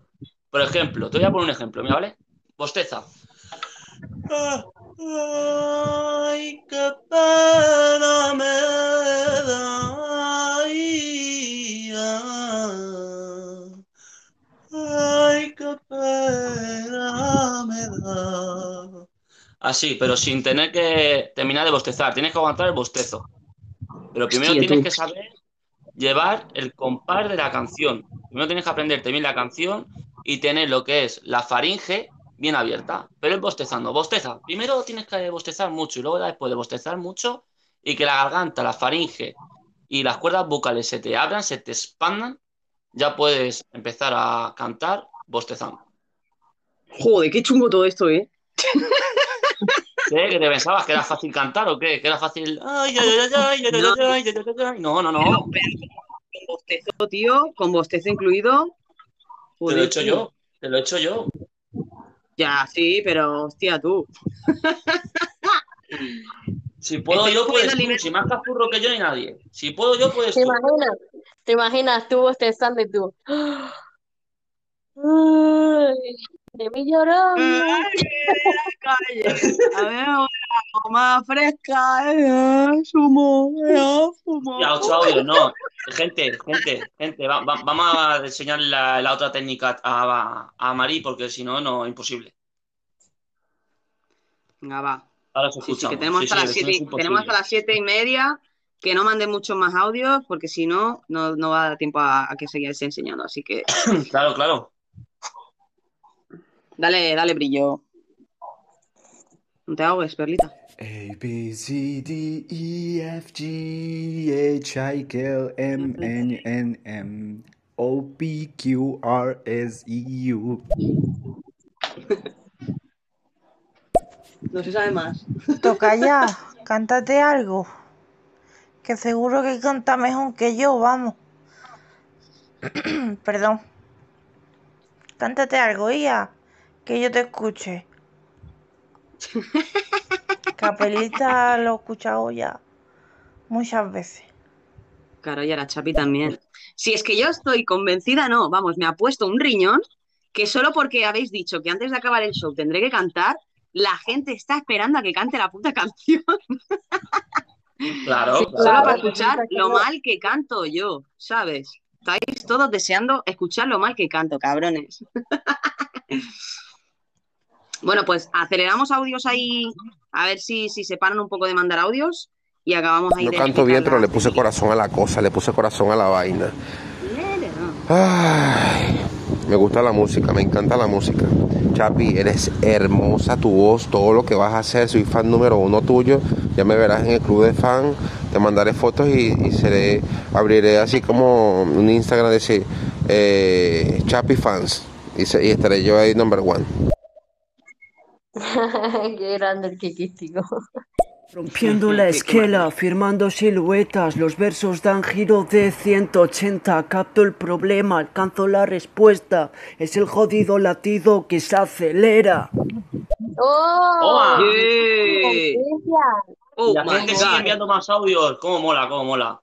Por ejemplo, te voy a poner un ejemplo, mira, ¿vale? Bosteza. Ay, qué pena me da. ay. Ay, qué pena me da. Así, pero sin tener que terminar de bostezar. Tienes que aguantar el bostezo. Pero primero Hostia, tienes tú. que saber llevar el compás de la canción. Primero tienes que aprenderte bien la canción y tener lo que es la faringe bien abierta, pero es bostezando. Bosteza. Primero tienes que bostezar mucho y luego después de bostezar mucho y que la garganta, la faringe y las cuerdas vocales se te abran, se te expandan, ya puedes empezar a cantar bostezando. Joder, qué chungo todo esto, ¿eh? ¿Qué? ¿Que te pensabas que era fácil cantar o qué? ¿Que era fácil? Ay, ay, ay, ay, ay, ay, No. ay, ay, ay, ay. No, no. Con bostezo, tío, con bostezo incluido. Te lo he hecho tío. yo. Te lo he hecho yo. Ya, sí, pero hostia, tú. Si puedo yo, puedes tú. Si más capurro que yo ni nadie. Si puedo yo, puedes ¿Te tú. imaginas? ¿Te imaginas tú bostezando y tú? Ay. De mi calle. A ver, ahora, más fresca, eh, sumo, eh, sumo. Ya, ocho audios, no. Gente, gente, gente, va- va- vamos a enseñar la, la otra técnica a, a Mari porque si no, no, imposible. Venga, va. Ahora se Sí, sí, escuchamos. que tenemos Sí, hasta sí, las siete, tenemos hasta las siete y media. Que no manden muchos más audios, porque si no, no, no va a dar tiempo a, a que sigáis enseñando. Así que Claro, claro. Dale, dale brillo. No te ahogues, Perlita. A, B, C, D, E, F, G, H, I, K, L, M, N, N, M, O, P, Q, R, S, E, U. No se sabe más. Toca ya, cántate algo. Que seguro que canta mejor que yo, vamos. Perdón. Cántate algo, Ia. Que yo te escuche. Capelita lo he escuchado ya muchas veces. Claro, y a la Chapi también. Si es que yo estoy convencida, no, vamos, me ha puesto un riñón que solo porque habéis dicho que antes de acabar el show tendré que cantar, la gente está esperando a que cante la puta canción. Claro, Solo claro. para escuchar lo mal que canto yo, ¿sabes? Estáis todos deseando escuchar lo mal que canto, cabrones. Bueno, pues aceleramos audios ahí, a ver si, si se paran un poco de mandar audios y acabamos ahí No de canto bien, pero le puse corazón a la cosa, le puse corazón a la vaina. Ay, me gusta la música, me encanta la música. Chapi, eres hermosa tu voz, todo lo que vas a hacer, soy fan número uno tuyo. Ya me verás en el club de fan, te mandaré fotos y, y seré, abriré así como un Instagram decir eh, Chapi fans y, se- y estaré yo ahí number one. Qué grande el chiquitico. Rompiendo la esquela, firmando siluetas, los versos dan giro de 180, capto el problema, alcanzo la respuesta, es el jodido latido que se acelera. ¡Oh! ¡Yeah! Oh la gente sigue enviando más audios. ¿Cómo mola, cómo mola?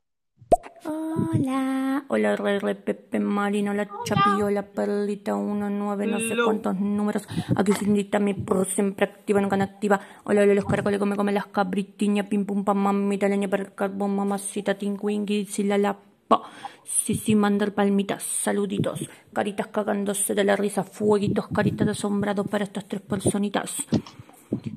Hola, hola, re, re, Pepe Marino, la Chapillo, la Perlita, uno, nueve, no sé cuántos números. Aquí se indica mi pro, siempre activa, nunca inactiva. Hola, hola, los caracoles, come, come las cabritiñas, pim, pum, pam, mamita, leña para el carbón, mamacita, tinguingui, si la la pa. Sí, sí, mandar palmitas, saluditos, caritas cagándose de la risa, fueguitos, caritas de asombrado para estas tres personitas.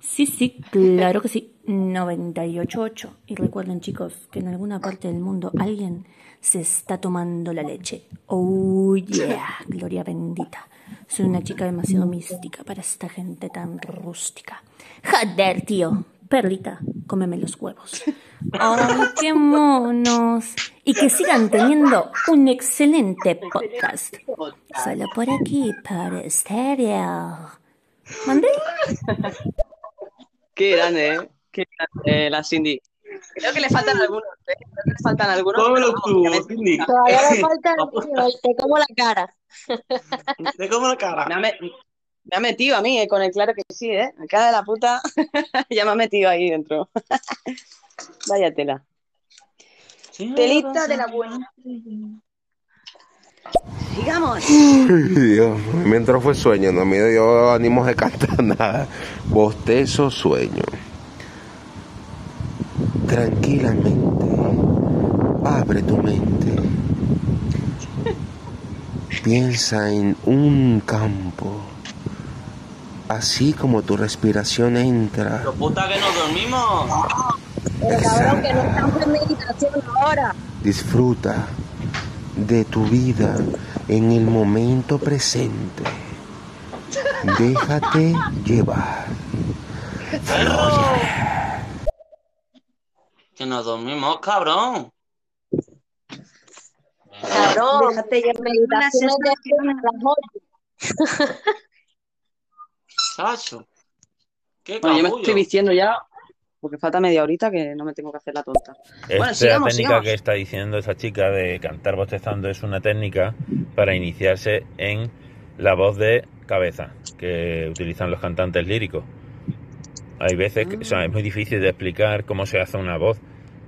Sí, sí, claro que sí. 98.8. Y recuerden, chicos, que en alguna parte del mundo alguien se está tomando la leche. Oh, yeah. Gloria bendita. Soy una chica demasiado mística para esta gente tan rústica. Joder, tío. Perlita, cómeme los huevos. ¡Ay, qué monos! Y que sigan teniendo un excelente podcast. Solo por aquí, por estéreo. ¿Mandé? Qué grande, ¿eh? Qué grande, la Cindy. Creo que le faltan algunos, ¿eh? Creo que le faltan algunos. Cómelo tú, Cindy. Todavía le falta el mío, y te como la cara. Te como la cara. Me ha, me- me ha metido a mí, eh, con el claro que sí, ¿eh? Cara de la puta. ya me ha metido ahí dentro. Vaya tela. Telita de la buena. Sigamos. Ay, Dios, me entró fue sueño, no me dio ánimos de cantar nada. Bostezo, sueño. Tranquilamente, abre tu mente. Piensa en un campo. Así como tu respiración entra, Pero puta que nos dormimos. Pero cabrón, que no estamos en meditación ahora. disfruta de tu vida en el momento presente. Déjate llevar. Que nos dormimos, cabrón. Cabrón, Déjate llevar meditaciones de. Chacho. Qué Bueno, yo me estoy vistiendo ya, porque falta media horita que no me tengo que hacer la tonta. Bueno, Esta sigamos, técnica sigamos. que está diciendo esa chica de cantar bostezando es una técnica para iniciarse en la voz de cabeza que utilizan los cantantes líricos. Hay veces que o sea, es muy difícil de explicar cómo se hace una voz.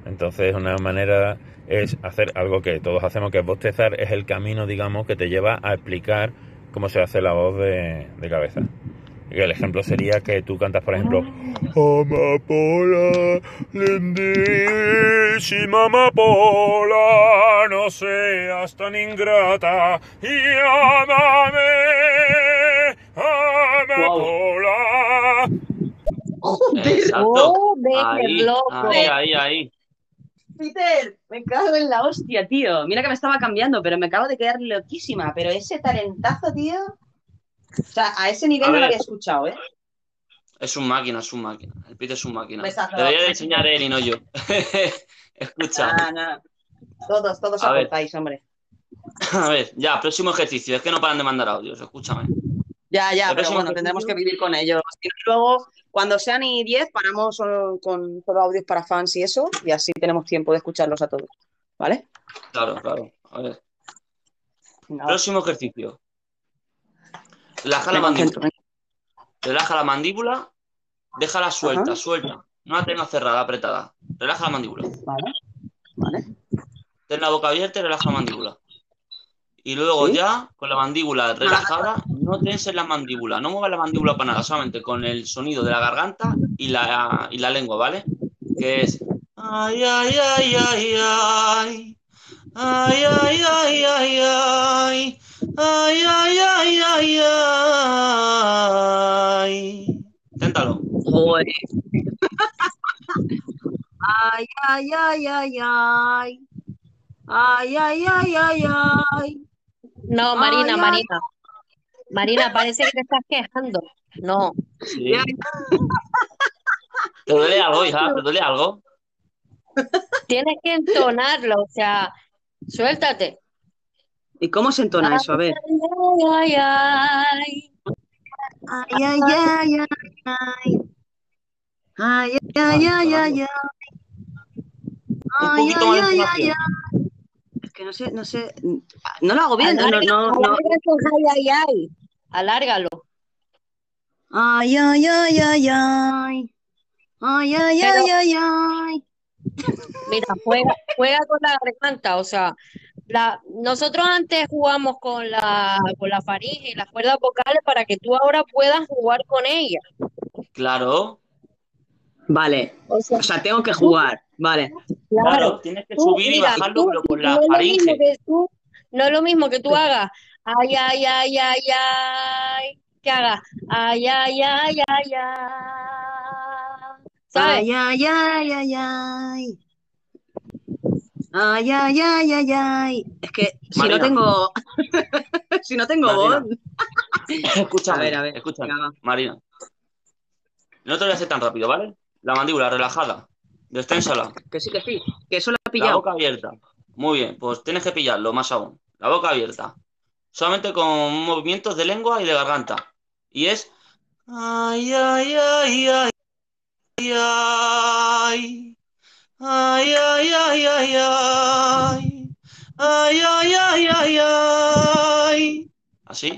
Entonces una manera es hacer algo que todos hacemos, que es bostezar, es el camino, digamos, que te lleva a explicar cómo se hace la voz de, de cabeza. El ejemplo sería que tú cantas, por ejemplo, Amapola, lindísima amapola, no seas tan ingrata y amame, amapola. Exacto. Joder, Ahí, loco. ahí, ahí, ahí. Peter, me cago en la hostia, tío. Mira que me estaba cambiando, pero me acabo de quedar loquísima. Pero ese talentazo, tío. O sea, a ese nivel A no lo ver. había escuchado, ¿eh? Es un máquina, es un máquina. El Pete es un máquina. Besazo. Debería de enseñar él y no yo. Escucha. Ah, no. Todos, todos A ver. aportáis, hombre. A ver, ya, próximo ejercicio. Es que no paran de mandar audios, escúchame. Ya, ya, El pero próximo bueno, tendremos que vivir con ellos. Y luego, cuando sean y 10, paramos solo con solo audios para fans y eso, y así tenemos tiempo de escucharlos a todos. ¿Vale? Claro, claro. A ver. Próximo ejercicio. Relaja la mandíbula. Relaja la mandíbula. Déjala suelta, Ajá. suelta. No la tengas cerrada, apretada. Relaja la mandíbula. Vale. Vale. Ten la boca abierta y relaja la mandíbula. Y luego ¿Sí? ya, con la mandíbula relajada, no tenses la mandíbula. No muevas la mandíbula para nada, solamente con el sonido de la garganta y la, y la lengua, ¿vale? Que es. Ay, ay, ay, ay, ay. Ay, ay, ay, ay, ay. Ay, ay, ay, ay, ay. Inténtalo. Joder. Ay, ay, ay, ay, ay. Ay, ay, ay, ay, ay. No, Marina, Ay, ay. Marina. Marina, parece que te estás quejando. No. Sí. ¿Te duele algo, hija? ¿Te duele algo? Tienes que entonarlo, o sea, suéltate. ¿Y cómo se entona eso? A ver. Ay, ay, ay. Ay, ay, ay, ay, ay. Ay, ay, ay, ay, ay. Ay. Es que no sé, no sé. No lo hago bien. No, no, ay, ay, ay. Alárgalo. Ay, ay, ay, ay, ay. Ay, ay, Pero- ay, ay, ay. Mira, juega, juega con la garganta, o sea, la, nosotros antes jugamos con la, con la faringe y las cuerdas vocales para que tú ahora puedas jugar con ella. Claro, Vale. O sea, tengo que jugar. Vale. claro. Tienes que Tú, subir y bajarlo, tú- pero con no la mismo faringe. tú, no es lo mismo que tú hagas, ay, ay, ay, ay, ay, que hagas, ay, ay, ay, ay, ay, ¿sabes? Ay, ay, ay, ay, ay. Ay, ay, ay, ay, ay. Es que si no tengo. si no tengo voz. Escúchame, A ver, a ver. escúchame, Venga. Marina. No te lo voy a hacer tan rápido, ¿vale? La mandíbula relajada. Desténsala. Que sí, que sí. Que eso lo he La pillado. boca abierta. Muy bien, pues tienes que pillarlo más aún. La boca abierta. Solamente con movimientos de lengua y de garganta. Y es. Ay, ay, ay, ay. Ay, ay, ay, ay, ay, ay, ay. Ay, ay, ay, ay, ay. ¿Así?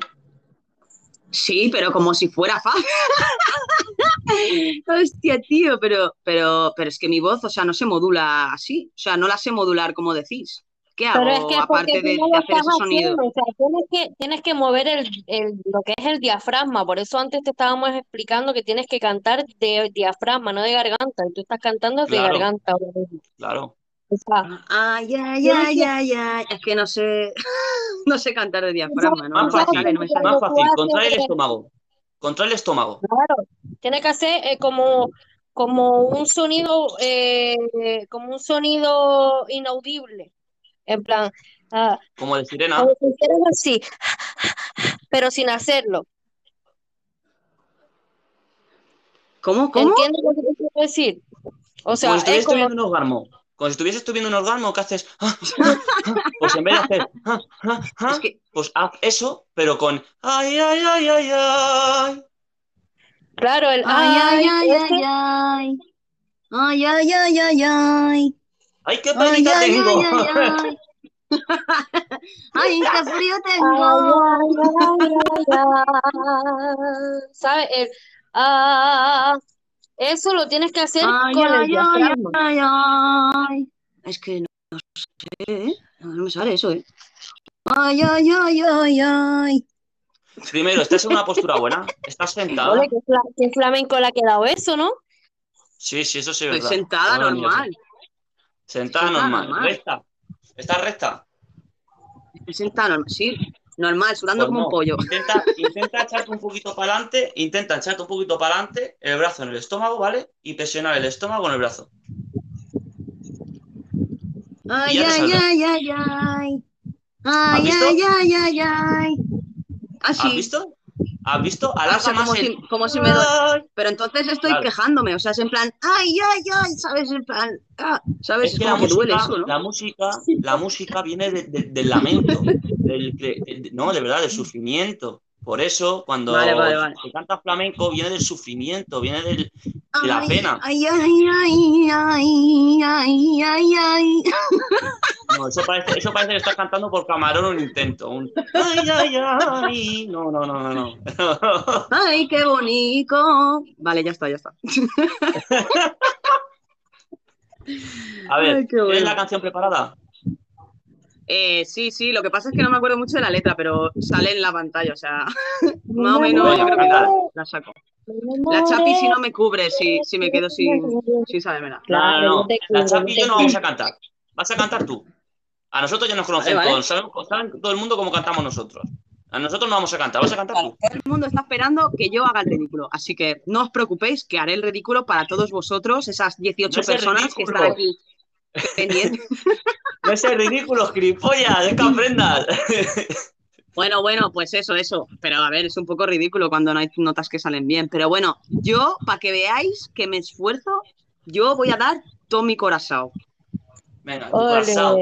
Sí, pero como si fuera fácil. Hostia, tío, pero, pero, pero es que mi voz, o sea, no se modula así. O sea, no la sé modular como decís. ¿Qué hago Pero es que aparte de, no hacer ese sonido? haciendo, o sea, tienes que, tienes que mover el, el- lo que es el diafragma, por eso antes te estábamos explicando que tienes que cantar de diafragma, no de garganta, y tú estás cantando de Claro. garganta ahora mismo. Claro. O sea, Ay, ay, ay, ay, ay. Es que no sé, no sé cantar de diafragma, no, Más no fácil, sale, no me sale. más fácil. haces Contrae el el- estómago. Contrae el estómago. Claro, tiene que hacer eh, como, como un sonido, eh, como un sonido inaudible, en plan, ah, Como de sirena. como si hicieras así, pero sin hacerlo. ¿Cómo, cómo? ¿Entiendes lo que te quiero decir? O sea, Como si es estuvieses como, un orgasmo. Como si estuvieses tuviendo un orgasmo, ¿qué haces? Ah, ah. Pues en vez de hacer, pues haz eso, pero con ay, ay, ay, ay, ay. claro, el Ay, ay, ay, ay, ay. Ay, ay, ay, ay, ay. ¡Ay, qué Ay, penita ay, tengo! ay, ay, ay. Ay, qué frío Ay, tengo. ay, ay, ay, ¿sabes? El, ah, eso lo tienes que hacer Ay, con el ay, ay, diafragma. ay, ay. Es que no, no sé, ¿eh? No, me sale eso, ¿eh? Ay, ay, ay, ay, ay. Primero, ¿estás en una postura buena? ¿Estás sentada? Qué, fla- qué flamenco le ha quedado eso, ¿no? Sí, sí, eso sí es Estoy verdad. sentada No, no, normal. Sentada normal. normal. Recta. ¿Estás recta? Estoy sentada normal. Sí, normal, sudando Pues como no. un pollo. Intenta, intenta echarte un poquito para adelante, intenta echarte un poquito para adelante, el brazo en el estómago, ¿vale? Y presionar el estómago con el brazo. Ay, ay, ay, ay, ay. Ay, ay, ay, ay, ay. Ah, ¿Has visto? ¿Has visto? Ah, o sea, más como el... si, como si me doy. Pero entonces estoy Claro. quejándome, o sea, es en plan, ay, ay, ay, ¿sabes? En plan, ah, ¿sabes? Es Es que la que duele música, eso, ¿no? la música, la música viene de- de- del lamento, del, de- de- no, de verdad, del sufrimiento. Por eso, cuando Vale, vale, vale. se canta flamenco, viene del sufrimiento, viene del- de la Ay, pena. Ay, ay, ay, ay, ay, ay, ay. No, eso parece, eso parece que estás cantando por camarón un intento. Un, ay, ay, ay. No, no, no, no, no. Ay, qué bonito. Vale, ya está, ya está. A ver, Ay, ¿tienes la canción preparada? Eh, sí, sí, lo que pasa es que no me acuerdo mucho de la letra, pero sale en la pantalla, o sea, más o menos yo creo que la, la saco. La chapi si no me cubre, si, si me quedo sin, sin sabérmela. No, no, La Chapi yo no vamos a cantar. Vas a cantar tú. A nosotros ya nos conocen Vale, vale. todos. Saben, saben todo el mundo cómo cantamos nosotros. A nosotros no vamos a cantar. Vas a cantar tú. Todo el mundo está esperando que yo haga el ridículo, así que no os preocupéis que haré el ridículo para todos vosotros, esas 18 No es el personas que están aquí pendientes. No es el ridículo, gilipollas. Es que aprendas. Bueno, bueno, pues eso, eso. Pero a ver, es un poco ridículo cuando no hay notas que salen bien. Pero bueno, yo, para que veáis que me esfuerzo, yo voy a dar todo mi corazón. Venga, tu corazón.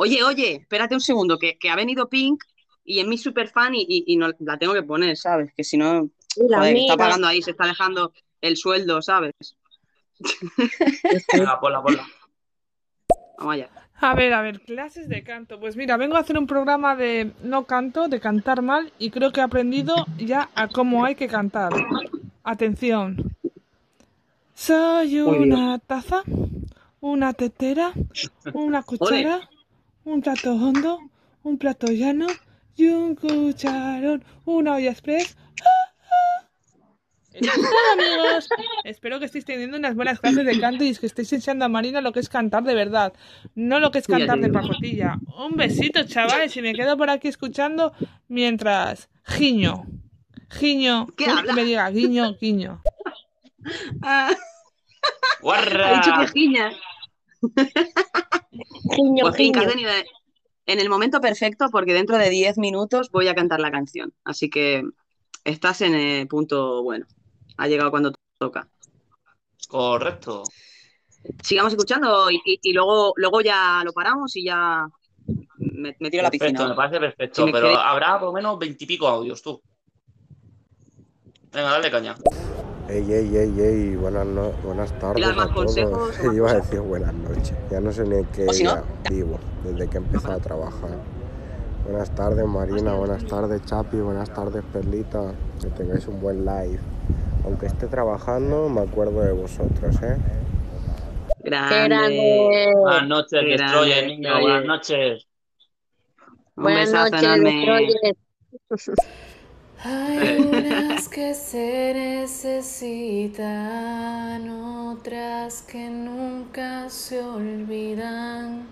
Oye, oye, espérate un segundo, que, que ha venido Pink y es mi super fan y, y- y no la tengo que poner, ¿sabes? Que si no, joder, está pagando ahí, se está dejando el sueldo, ¿sabes? Venga, ponla, ponla. Vamos allá. A ver, a ver, clases de canto. Pues mira, vengo a hacer un programa de no canto, de cantar mal, y creo que he aprendido ya a cómo hay que cantar. Atención. Soy una taza, una tetera, una cuchara, un plato hondo, un plato llano y un cucharón, una olla express. Eso es todo, amigos. Espero que estéis teniendo unas buenas clases de canto y que estéis enseñando a Marina lo que es cantar de verdad, no lo que es cantar de pacotilla. Un besito, chavales, y me quedo por aquí escuchando mientras giño, giño, ¿Qué que me diga guiño, guiño. Ah, ha ¡Guarra! dicho que giña. Giño, Pues giño. venido en el momento perfecto porque dentro de 10 minutos voy a cantar la canción. Así que estás en el punto bueno. Ha llegado cuando toca. Correcto. Sigamos escuchando y, y- y luego, luego ya lo paramos y ya me, me tiro a la Perfecto, piscina. me parece perfecto. Si me pero queréis- habrá por lo menos veintipico audios, tú. Venga, dale caña. Ey, ey, ey, ey, buenas, no- buenas tardes más a todos. consejos más Iba a decir buenas noches. Ya no sé ni en qué si no, día vivo, desde que he empezado a trabajar. Buenas tardes, Marina. Buenas tardes, Chapi. Buenas tardes, Perlita. Que tengáis un buen live. Aunque esté trabajando, me acuerdo de vosotros, ¿eh? Grande. Buenas noches, Destroyer, niño. Buenas noches. Buenas noches. Destroyer. Hay unas que se necesitan, otras que nunca se olvidan.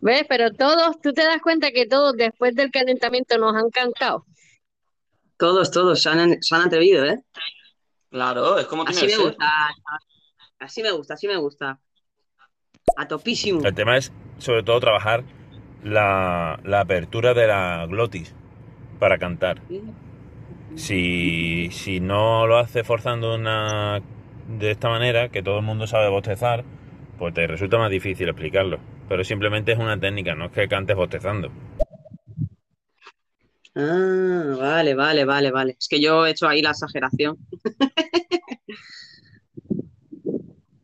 ¿Ves? Pero todos, tú te das cuenta que todos después del calentamiento nos han cantado. Todos, todos se han, se han atrevido, ¿eh? Claro, es como tiene Así que me ser. gusta. Así me gusta, así me gusta. A topísimo. El tema es, sobre todo, trabajar la, la apertura de la glotis para cantar. Si, si no lo haces forzando una de esta manera, que todo el mundo sabe bostezar, pues te resulta más difícil explicarlo. Pero simplemente es una técnica, no es que cantes bostezando. Ah, vale, vale, vale, vale. Es que yo he hecho ahí la exageración.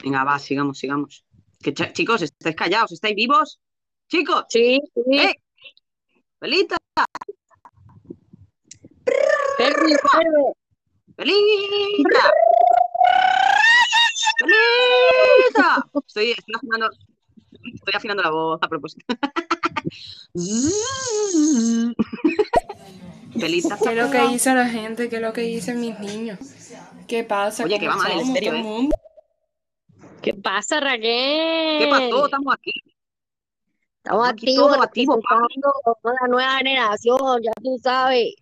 Venga, va, sigamos, sigamos. Que ch- chicos, estáis callados, ¿estáis vivos? Chicos. Sí, sí. ¡Eh! Perry. ¡Pelita! ¡Pelita! Estoy, estoy afinando, estoy afinando la voz a propósito. Pelita. ¿Qué es lo que dice la gente? ¿Qué es lo que dicen mis niños? ¿Qué pasa? Oye, que va ¿Cómo mal el estéreo, ¿eh? ¿Qué pasa, Raquel? ¿Qué pasó? Estamos aquí. Estamos aquí activos, todo activo, representando la nueva generación, ya tú sabes.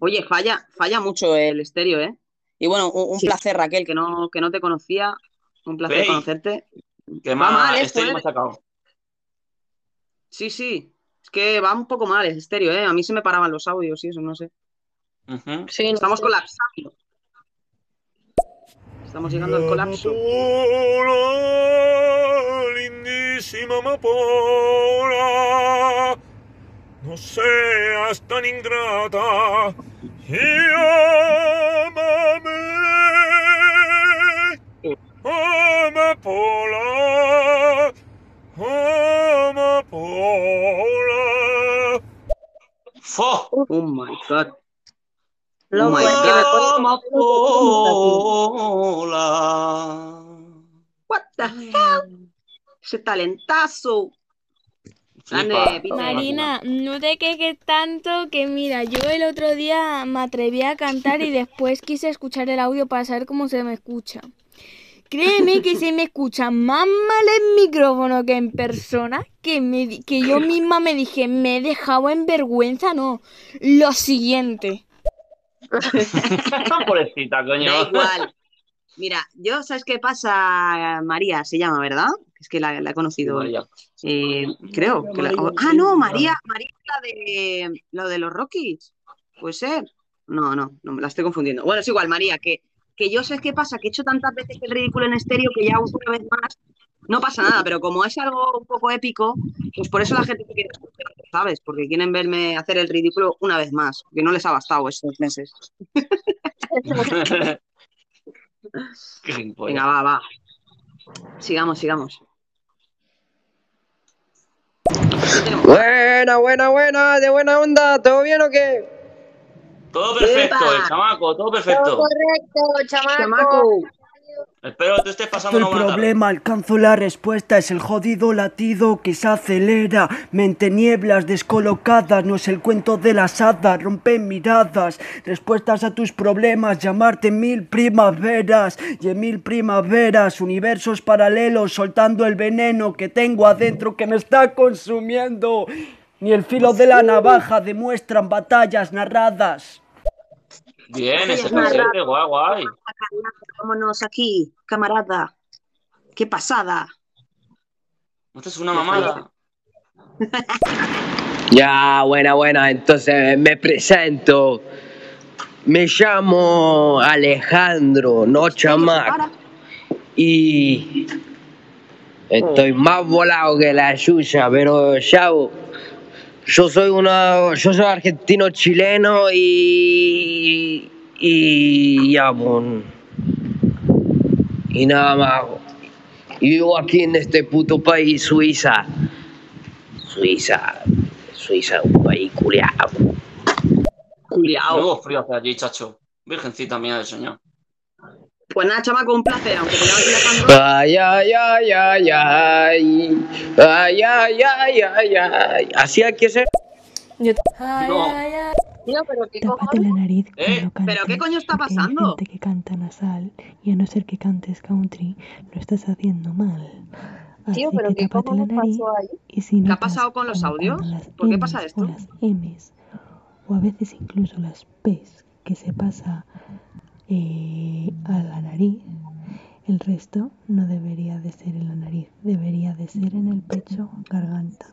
Oye, falla, falla mucho el estéreo, ¿eh? Y bueno, un, un Sí. placer, Raquel, que no, que no te conocía. Un placer Ey, conocerte. Que más mal estéreo ¿eh? me ha sacado. Sí, sí. Es que va un poco mal el estéreo, ¿eh? A mí se me paraban los audios y eso, no sé. Sí, no Estamos sé. colapsando. Estamos llegando al colapso. lindísima amapola, no seas tan ingrata y ámame, amapola, amapola. Oh my god. Loco, my es que me. What the hell? Ese talentazo. Marina, no te quejes tanto que mira, yo el otro día me atreví a cantar y después quise escuchar el audio para saber cómo se me escucha. Créeme que se me escucha más mal en micrófono que en persona, que, me, que yo misma me dije, me he dejado en vergüenza, no. Lo siguiente. Pobrecita, coño. Da igual. Mira, yo, ¿sabes qué pasa? María se llama, ¿verdad? Es que la, la he conocido. María. Eh, creo. que la- ah, no, María, María es la de lo de los Rockies. ¿Puede ser? No, no, no, me la estoy confundiendo. Bueno, es igual, María, que, que yo sé qué pasa, que he hecho tantas veces el ridículo en estéreo que ya una vez más no pasa nada, pero como es algo un poco épico, pues por eso la gente te quiere escuchar, ¿sabes? Porque quieren verme hacer el ridículo una vez más, que no les ha bastado estos meses. Venga, va, va. Sigamos, sigamos. Buena, buena, buena, de buena onda, ¿todo bien o qué? Todo perfecto, el chamaco, todo Todo perfecto. correcto, chamaco. Chamaco. Espero que te estés pasando El una buena tarde. problema, alcanzo la respuesta, es el jodido latido que se acelera. Mente nieblas descolocadas, no es el cuento de las hadas, rompen miradas. Respuestas a tus problemas, llamarte mil primaveras. Y en mil primaveras, universos paralelos, soltando el veneno que tengo adentro que me está consumiendo. Ni el filo de la navaja demuestran batallas narradas. Bien, ese falsete, guay, guay. Vámonos aquí, camarada. Qué pasada. Esto es una mamada. Ya, buena, buena, entonces me presento. Me llamo Alejandro, no chamac. Y estoy más volado que la suya, pero chavo, yo soy una, yo soy argentino chileno y y ya, bon, y nada más. Y vivo aquí en este puto país, Suiza. Suiza, Suiza, un país culiao. Luego frío hace allí, chacho. Virgencita mía del señor. Pues nada, chamaco, un placer, aunque te. Ay, ay, ay, ay, ay. Ay, ay, ay, ay, ay. Así hay que ser. Ay, No. ay, ay. Tío, pero qué Tápate la nariz ¿Eh? ¿Pero qué coño está pasando? Hay gente que canta nasal y a no ser que cantes country, lo estás haciendo mal. Así Tío, pero que qué nariz pasó ahí. y si ¿Qué ha pasado con los audios? ¿Por qué pasa o esto? las M's o a veces incluso las P's que se pasa eh, a la nariz, el resto no debería de ser en la nariz, debería de ser en el pecho, garganta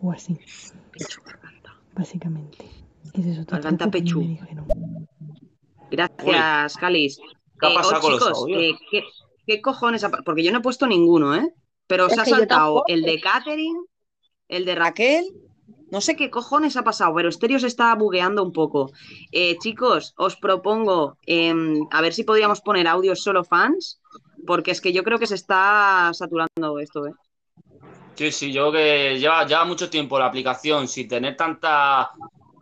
o así. Básicamente. Ese es otro Garganta, pecho. me dijeron. Gracias, Calis. ¿Qué ha Eh, pasado oh, con los chicos, eh, ¿qué, qué cojones? ha Porque yo no he puesto ninguno, ¿eh? Pero Es se ha saltado el de Catherine, el de Raquel. No sé qué cojones ha pasado, pero Stereo se está bugueando un poco. Eh, chicos, os propongo em, a ver si podríamos poner audios solo fans, porque es que yo creo que se está saturando esto, ¿eh? Sí, sí, yo que lleva, lleva mucho tiempo la aplicación sin tener tanta,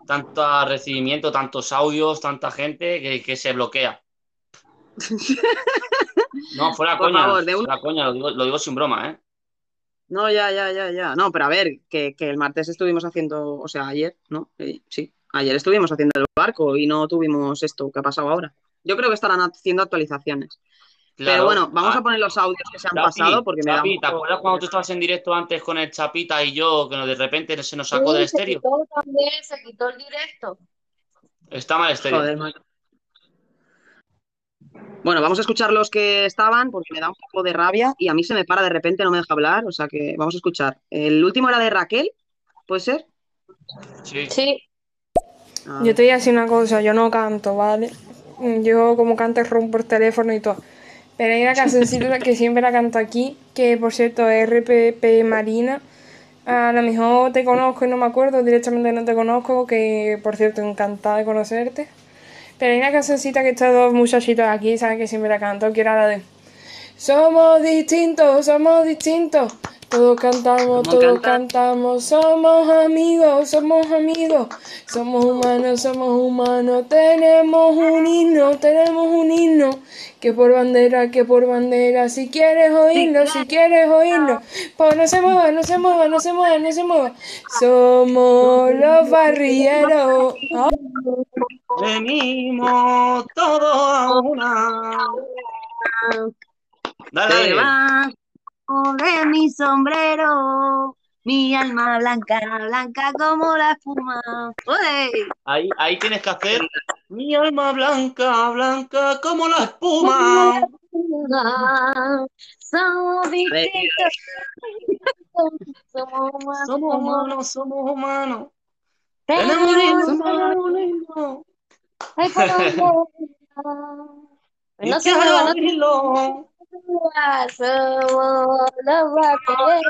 tanta recibimiento, tantos audios, tanta gente que, que se bloquea. No, fuera Por coña, favor, de un- fuera coña, lo digo, lo digo sin broma, ¿eh? No, ya, ya, ya, ya. No, pero a ver, que, que el martes estuvimos haciendo, o sea, ayer, ¿no? Eh, sí, ayer estuvimos haciendo el barco y no tuvimos esto que ha pasado ahora. Yo creo que estarán haciendo actualizaciones. Pero bueno, vamos Ah, a poner los audios que se han Chapi, pasado porque me da ¿te acuerdas cuando tú estabas en directo antes con el Chapita y yo, que de repente se nos sacó Sí, del se estéreo? quitó también, se quitó el directo. Está mal estéreo. Joder. Bueno, vamos a escuchar los que estaban porque me da un poco de rabia y a mí se me para de repente, no me deja hablar, o sea que vamos a escuchar. El último era de Raquel, ¿puede ser? Sí. Sí. A Yo te voy a decir una cosa, yo no canto, ¿vale? Yo como canto rompo por teléfono y todo. Pero hay una cancioncita que siempre la canto aquí, que por cierto es RPP Marina. A lo mejor te conozco y no me acuerdo, directamente no te conozco, que por cierto encantada de conocerte. Pero hay una cancioncita que estos dos muchachitos aquí saben que siempre la canto, que la de Somos distintos, somos distintos. Todos cantamos, todos cantamos, somos amigos, somos amigos, somos humanos, somos humanos, tenemos un himno, tenemos un himno, que por bandera, que por bandera, si quieres oírlo, si quieres oírlo, pues no se mueva, no se mueva, no se mueva, no se mueva, somos los barrilleros. Ah. Venimos todos a una. Dale, dale. Debajo de mi sombrero, mi alma blanca, blanca como la espuma. ¡Ole! Ahí, ahí tienes que hacer mi alma blanca, blanca como la espuma. Somos distintos. Somos humanos. Somos humanos, somos humanos. Tenemos. Ay, por favor. No se Somos los vaqueros.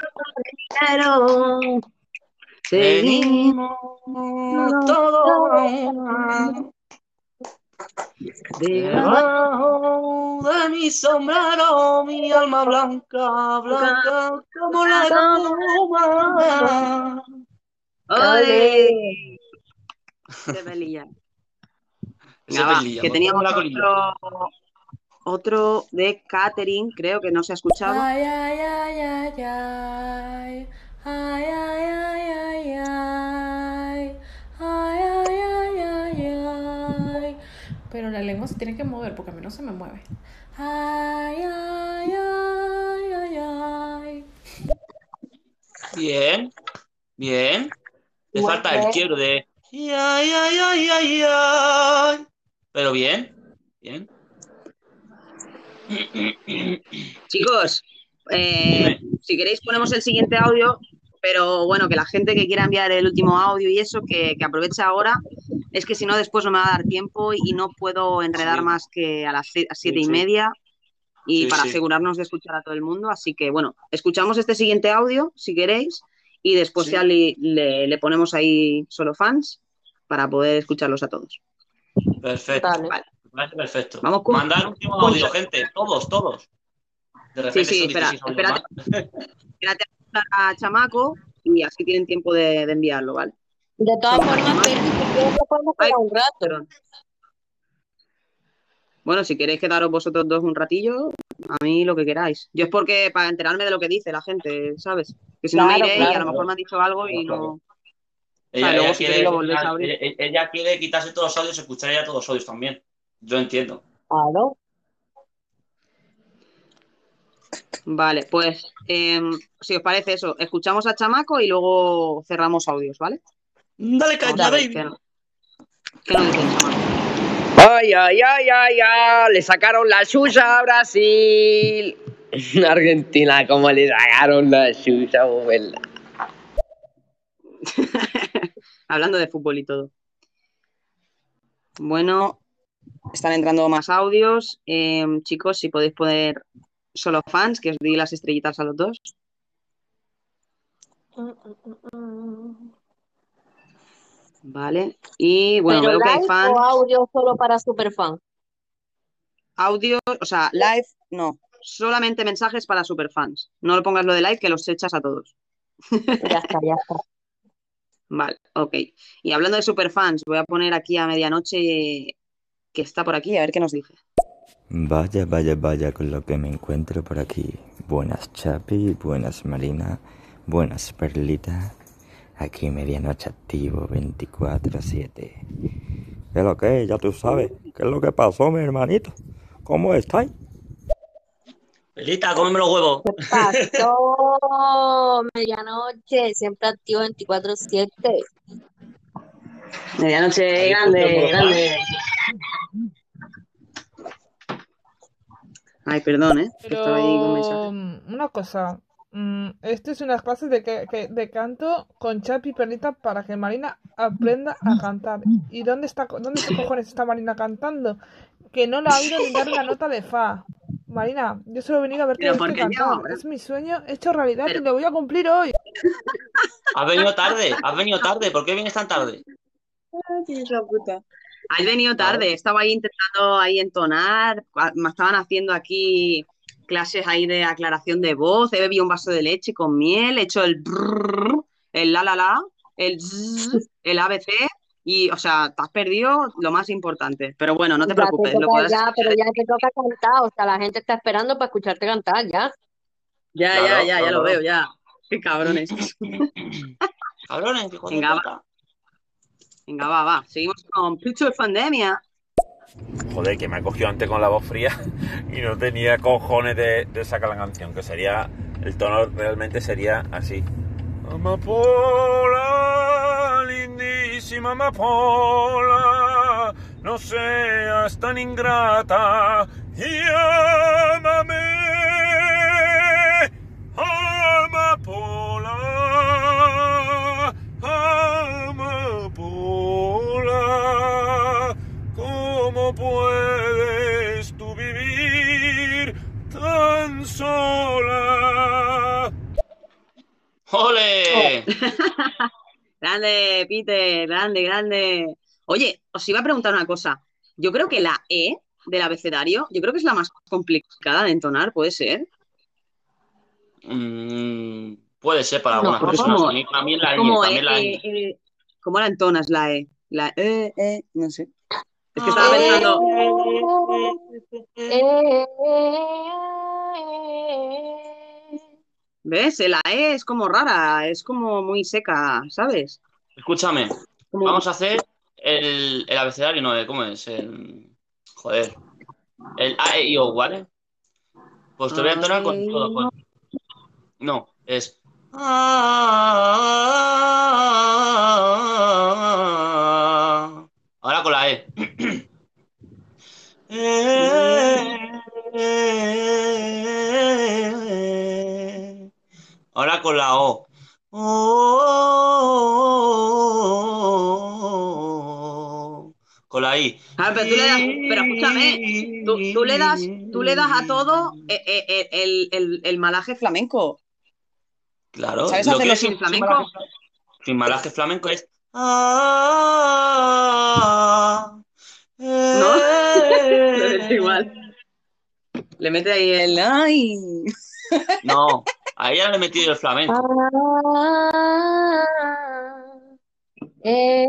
Todos. Debajo de mi sombrero, mi alma blanca, blanca como la espuma. ¡Ole! De pelilla, que teníamos la colilla. otro, otro de Catherine, creo que no se ha escuchado. Ay, ay, ay, ay, ay. Ay, ay, ay, ay, ay. Ay, ay, ay, ay, ay. Pero la lengua se tiene que mover porque a mí no se me mueve. Ay, ay, ay, ay, ay. Bien, bien. Te Muy falta el quiero de. Ay, ay, ay, ay, ay. Pero bien, bien. Chicos, eh, si queréis ponemos el siguiente audio, pero bueno, que la gente que quiera enviar el último audio y eso, que, que aproveche ahora, es que si no después no me va a dar tiempo y no puedo enredar Sí. más que a las a siete Sí, y media y Sí, para sí. asegurarnos de escuchar a todo el mundo. Así que bueno, escuchamos este siguiente audio si queréis y después Sí. ya le, le- le ponemos ahí solo fans para poder escucharlos a todos. Perfecto. Dale. Me parece perfecto. Vamos con- Mandar último audio, gente. Todos, todos. De Sí, repente sí, son espera, 16 audios espérate, espérate a Chamaco y así tienen tiempo de, de enviarlo, ¿vale? De todas formas, un rato. Bueno, si queréis quedaros vosotros dos un ratillo, a mí lo que queráis. Yo es porque para enterarme de lo que dice la gente, ¿sabes? Que si no me Claro, iré y a lo mejor me han dicho algo y no. Ella, quiere, ella, ella- quitarse todos los audios y escuchar ella todos los audios también. Yo entiendo. Claro. Vale, pues em, si os parece eso, escuchamos a Chamaco y luego cerramos audios, ¿vale? Dale caña, baby. qué, no- qué nos dice Chamaco. Ay, ay, ay, ay, ay, le sacaron la suya a Brasil. Argentina, como le sacaron la suya, abuela. Hablando de fútbol y todo. Bueno, están entrando más audios. Em, chicos, si podéis poner solo fans, que os di las estrellitas a los dos. Vale. Y bueno, Pero veo que hay fans. o audio solo para superfan. Audio, o sea, live, no. Solamente mensajes para superfans. No lo pongas lo de live, que los echas a todos. Ya está, ya está. Vale, ok. Y hablando de superfans, voy a poner aquí a medianoche que está por aquí, a ver qué nos dice. Vaya, vaya, vaya con lo que me encuentro por aquí. Buenas Chapi, buenas Marina, buenas Perlita. Aquí medianoche activo 24-7. ¿Qué es lo que es? Ya tú sabes. ¿Qué es lo que pasó, mi hermanito? ¿Cómo estáis? Pelita, cómeme los huevos. Pasó medianoche, siempre activo 24-7. Medianoche grande, grande. Ay, perdón, ¿eh? que Estaba ahí con mensaje. Pero mm, una cosa, mm, esto es unas clases de, que- que- de canto con Chapi y Perlita para que Marina aprenda a cantar. ¿Y dónde está, dónde está cojones está Marina cantando? Que no la ha oído ni dar una nota de fa. Marina, yo solo he venido a verte yo, cantar. Es mi sueño hecho realidad y lo voy a cumplir hoy. Has venido tarde, has venido tarde. ¿Por qué vienes tan tarde? Has venido tarde, estaba ahí intentando ahí entonar, me estaban haciendo aquí clases ahí de aclaración de voz, he bebido un vaso de leche con miel, he hecho el brrr, el la la la, el zzz, el ABC y, o sea, te has perdido lo más importante. Pero bueno, no te Ya te preocupes, lo toca, podrás ya, pero ya te toca cantar. O sea, la gente está esperando para escucharte cantar, ya. Ya, Claro, ya, ya, ya lo veo, ya. Qué cabrones. Cabrones, hijo de Venga. Venga, va, va. Seguimos con Picture Pandemia. Joder, que me ha cogido antes con la voz fría y no tenía cojones de, sacar la canción, que sería, el tono realmente sería así. Amapola, lindísima amapola, no seas tan ingrata y ámame, amapola, ¿cómo puedes tú vivir tan sola? ¡Ole! Grande, Peter, grande, grande. Oye, os iba a preguntar una cosa. Yo creo que la E del abecedario, yo creo que es la más complicada de entonar, ¿puede ser? Mm, puede ser para No, algunas porque personas. como- También, también la ñ, como también la E. E, E, ¿Cómo la entonas la E? La E, E, no sé. Es que estaba pensando. ¿Ves? La E es como rara, es como muy seca, ¿sabes? Escúchame, vamos a hacer el, el abecedario, no, ¿cómo es? El, joder. El A, E, I, O, ¿vale? Pues te voy a entonar con todo. con- No, es. Ahora con la E. Ahora con la O. Con la I. Ah, pero tú le das, pero escúchame, tú, tú le das, tú le das a todo eh, eh, eh, el, el, el malaje flamenco. Claro. ¿Sabes lo que es sin flamenco? sin malaje flamenco es. Ah, ¿No? eh. He hecho igual. Le mete ahí el ay. No, ahí ya le he metido el flamenco. Ah, eh,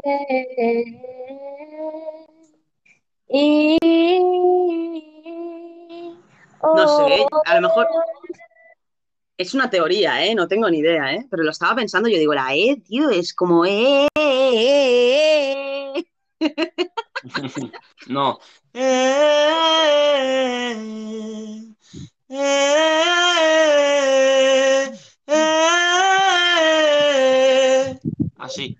y, No sé, a lo mejor es una teoría, ¿eh? No tengo ni idea, ¿eh? Pero lo estaba pensando, yo digo, la E, tío, es como E. No. Así.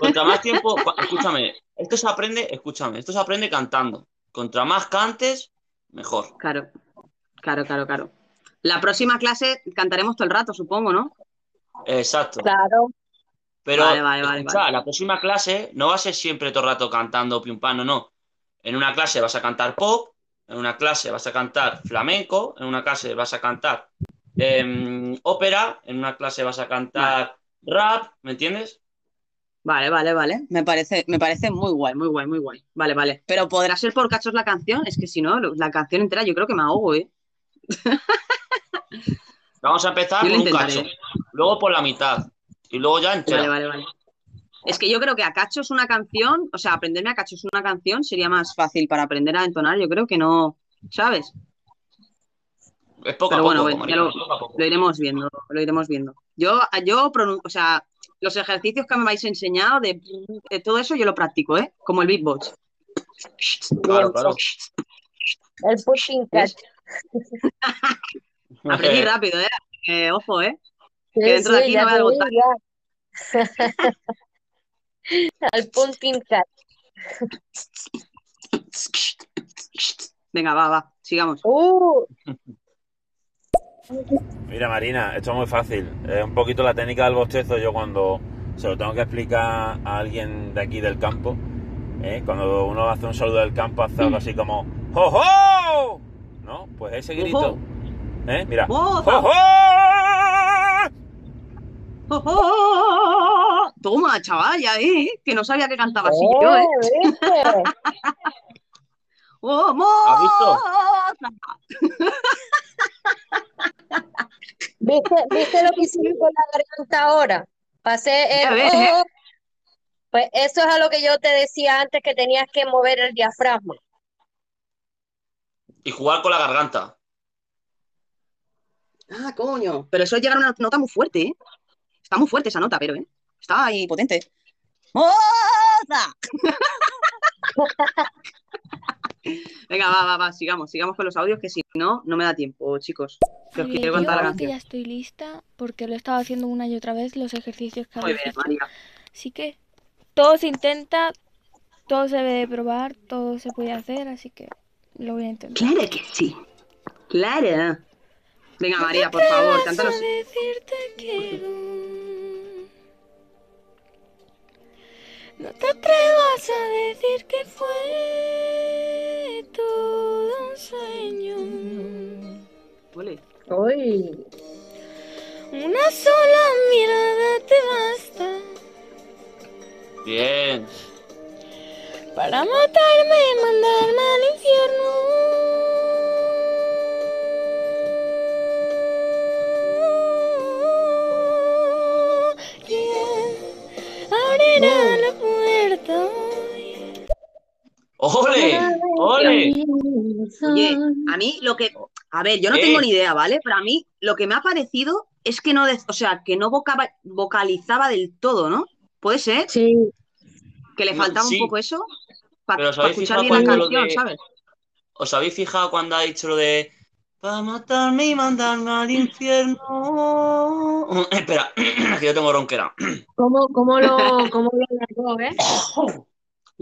Contra más tiempo, escúchame, esto se aprende, escúchame, esto se aprende cantando. Contra más cantes, mejor. Claro, claro, claro, claro. La próxima clase cantaremos todo el rato, supongo, ¿no? Exacto. Claro. Pero Vale, vale, vale, escucha, vale. la próxima clase no va a ser siempre todo el rato cantando pam, no, no. En una clase vas a cantar pop, en una clase vas a cantar flamenco, en una clase vas a cantar em, ópera, en una clase vas a cantar rap, ¿me entiendes? Vale, vale, vale. Me parece, me parece muy guay, muy guay, muy guay. Vale, vale. Pero podrá ser por cachos la canción, es que si no, la canción entera yo creo que me ahogo, ¿eh? Vamos a empezar por un cacho, luego por la mitad y luego ya entera. Vale, vale, vale. Es que yo creo que a cachos una canción, o sea, aprenderme a cachos una canción sería más fácil para aprender a entonar. Yo creo que no, ¿sabes? Es poco Pero a bueno, poco, bueno, ya lo, poco a poco. lo iremos viendo, lo iremos viendo. Yo, yo, o sea, los ejercicios que me habéis enseñado de, de todo eso yo lo practico, ¿eh? Como el beatbox. Claro, claro. El pushing catch. Aprendí rápido, ¿eh? Eh, ojo, ¿eh? Sí, Que dentro de aquí ya no da vi, botar. Al punting catch. Venga, va, va, sigamos. Uh, Mira, Marina, esto es muy fácil. Es un poquito la técnica del bostezo. Yo cuando se lo tengo que explicar a alguien de aquí del campo, ¿eh? cuando uno hace un saludo del campo, hace algo así como ¡Jo, jo! ¿No? Pues ese grito. ¿Eh? Mira. ¡Jo, ¡Jo, jo! ¡Oh, oh! Toma, chaval, ya vi, que no sabía que cantaba así yo, ¿eh? ¡Oh, ¿Has visto? ¿Viste, ¿Viste lo que hicimos con la garganta ahora? Pasé el ¿eh? oh. Pues eso es a lo que yo te decía antes que tenías que mover el diafragma. Y jugar con la garganta. Ah, coño. Pero eso es llegar a una nota muy fuerte, ¿eh? Está muy fuerte esa nota, pero, ¿eh? Está ahí potente. ¡Moza! Venga, va, va, va, sigamos, sigamos con los audios, que si no, no me da tiempo, chicos. Que os quiero yo contar la creo que ya estoy lista porque lo he estado haciendo una y otra vez los ejercicios que Muy bien, hecho. María. Así que todo se intenta, todo se debe de probar, todo se puede hacer, así que lo voy a intentar. Claro que sí. Claro. Venga, María, por favor, cántanos. decirte. No te atrevas a decir que fue todo un sueño. Uy. Una sola mirada te basta Bien. para matarme y mandarme al infierno. ¡Ole! ¡Ole! Oye, a mí lo que. A ver, yo no ¿Qué? tengo ni idea, ¿vale? Pero a mí lo que me ha parecido es que no. de- O sea, que no vocaba- vocalizaba del todo, ¿no? ¿Puede ser? Sí. Que le faltaba sí. un poco eso. Para escuchar bien la canción, de- ¿sabes? ¿Os habéis fijado cuando ha dicho lo de para matarme y mandarme al infierno? Espera, que yo tengo ronquera. ¿Cómo, cómo lo, cómo lo largó, eh?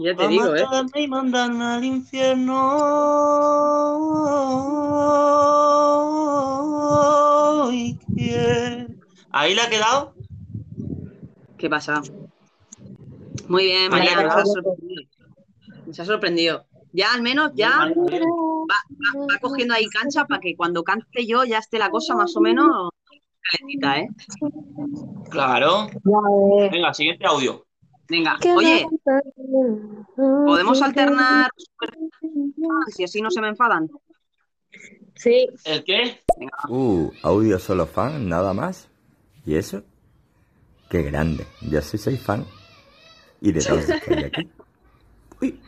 Ya te digo, ¿eh? y mandarme al infierno. ¿Ahí le ha quedado? ¿Qué pasa? Muy bien, María, nos ¿qué has sorprendido. Nos ha sorprendido. Ya al menos ya va, va- va cogiendo ahí cancha para que cuando cante yo ya esté la cosa más o menos calentita, ¿eh? Claro. Ves. Venga, siguiente audio. Venga, oye, ¿podemos alternar si así no se me enfadan? Sí. ¿El qué? Uh, audio solo fan, nada más. ¿Y eso? Qué grande. Yo sí soy fan. Y de todos estoy aquí.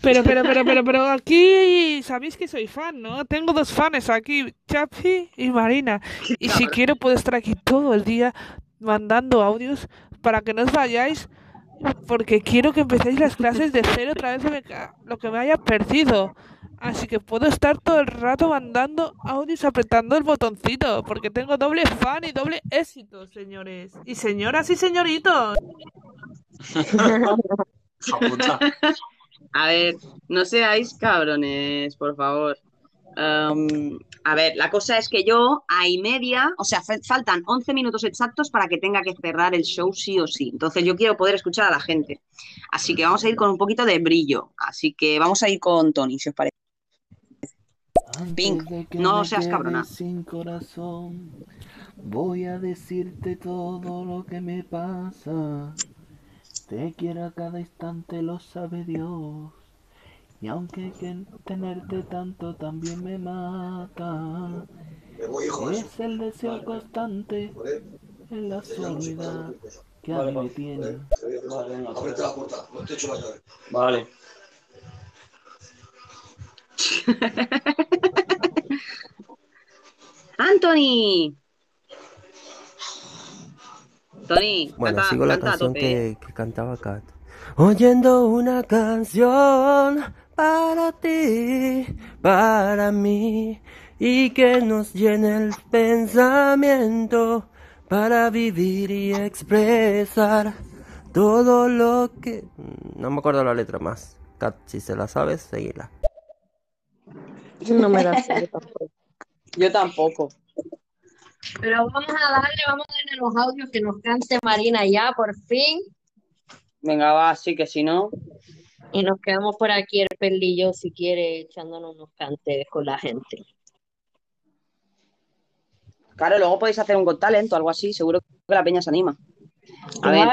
Pero, pero, pero, pero, pero aquí sabéis que soy fan, ¿no? Tengo dos fans aquí, Chapi y Marina. Y si quiero puedo estar aquí todo el día mandando audios para que no os vayáis, porque quiero que empecéis las clases de cero otra vez lo que- lo que me haya perdido. Así que puedo estar todo el rato mandando audios apretando el botoncito, porque tengo doble fan y doble éxito, señores. Y señoras y señoritos. A ver, no seáis cabrones, por favor. Am, a ver, la cosa es que yo a y media, o sea, fa- faltan 11 minutos exactos para que tenga que cerrar el show sí o sí. Entonces yo quiero poder escuchar a la gente. Así que vamos a ir con un poquito de brillo. Así que vamos a ir con Tony, si os parece. Pink, no seas cabrona. Sin corazón, voy a decirte todo lo que me pasa. Te quiero a cada instante, lo sabe Dios. Y aunque que tenerte tanto también me mata, es el deseo constante en la soledad que a mí me tiene. Vale. Ábrete la puerta, no te echo la llave. Vale. Anthony. Tony, Bueno, canta, sigo la canta canción que cantaba Kat. Oyendo una canción para ti, para mí, y que nos llene el pensamiento para vivir y expresar todo lo que... No me acuerdo la letra más. Kat, si se la sabes, seguila. No me la sé tampoco. Yo tampoco. Pero vamos a darle, vamos a darle los audios que nos cante Marina ya, por fin. Venga, va, sí que si no. Y nos quedamos por aquí el perlillo, si quiere, echándonos unos cantes con la gente. Claro, luego podéis hacer un Got Talent o algo así, seguro que la peña se anima. A ver,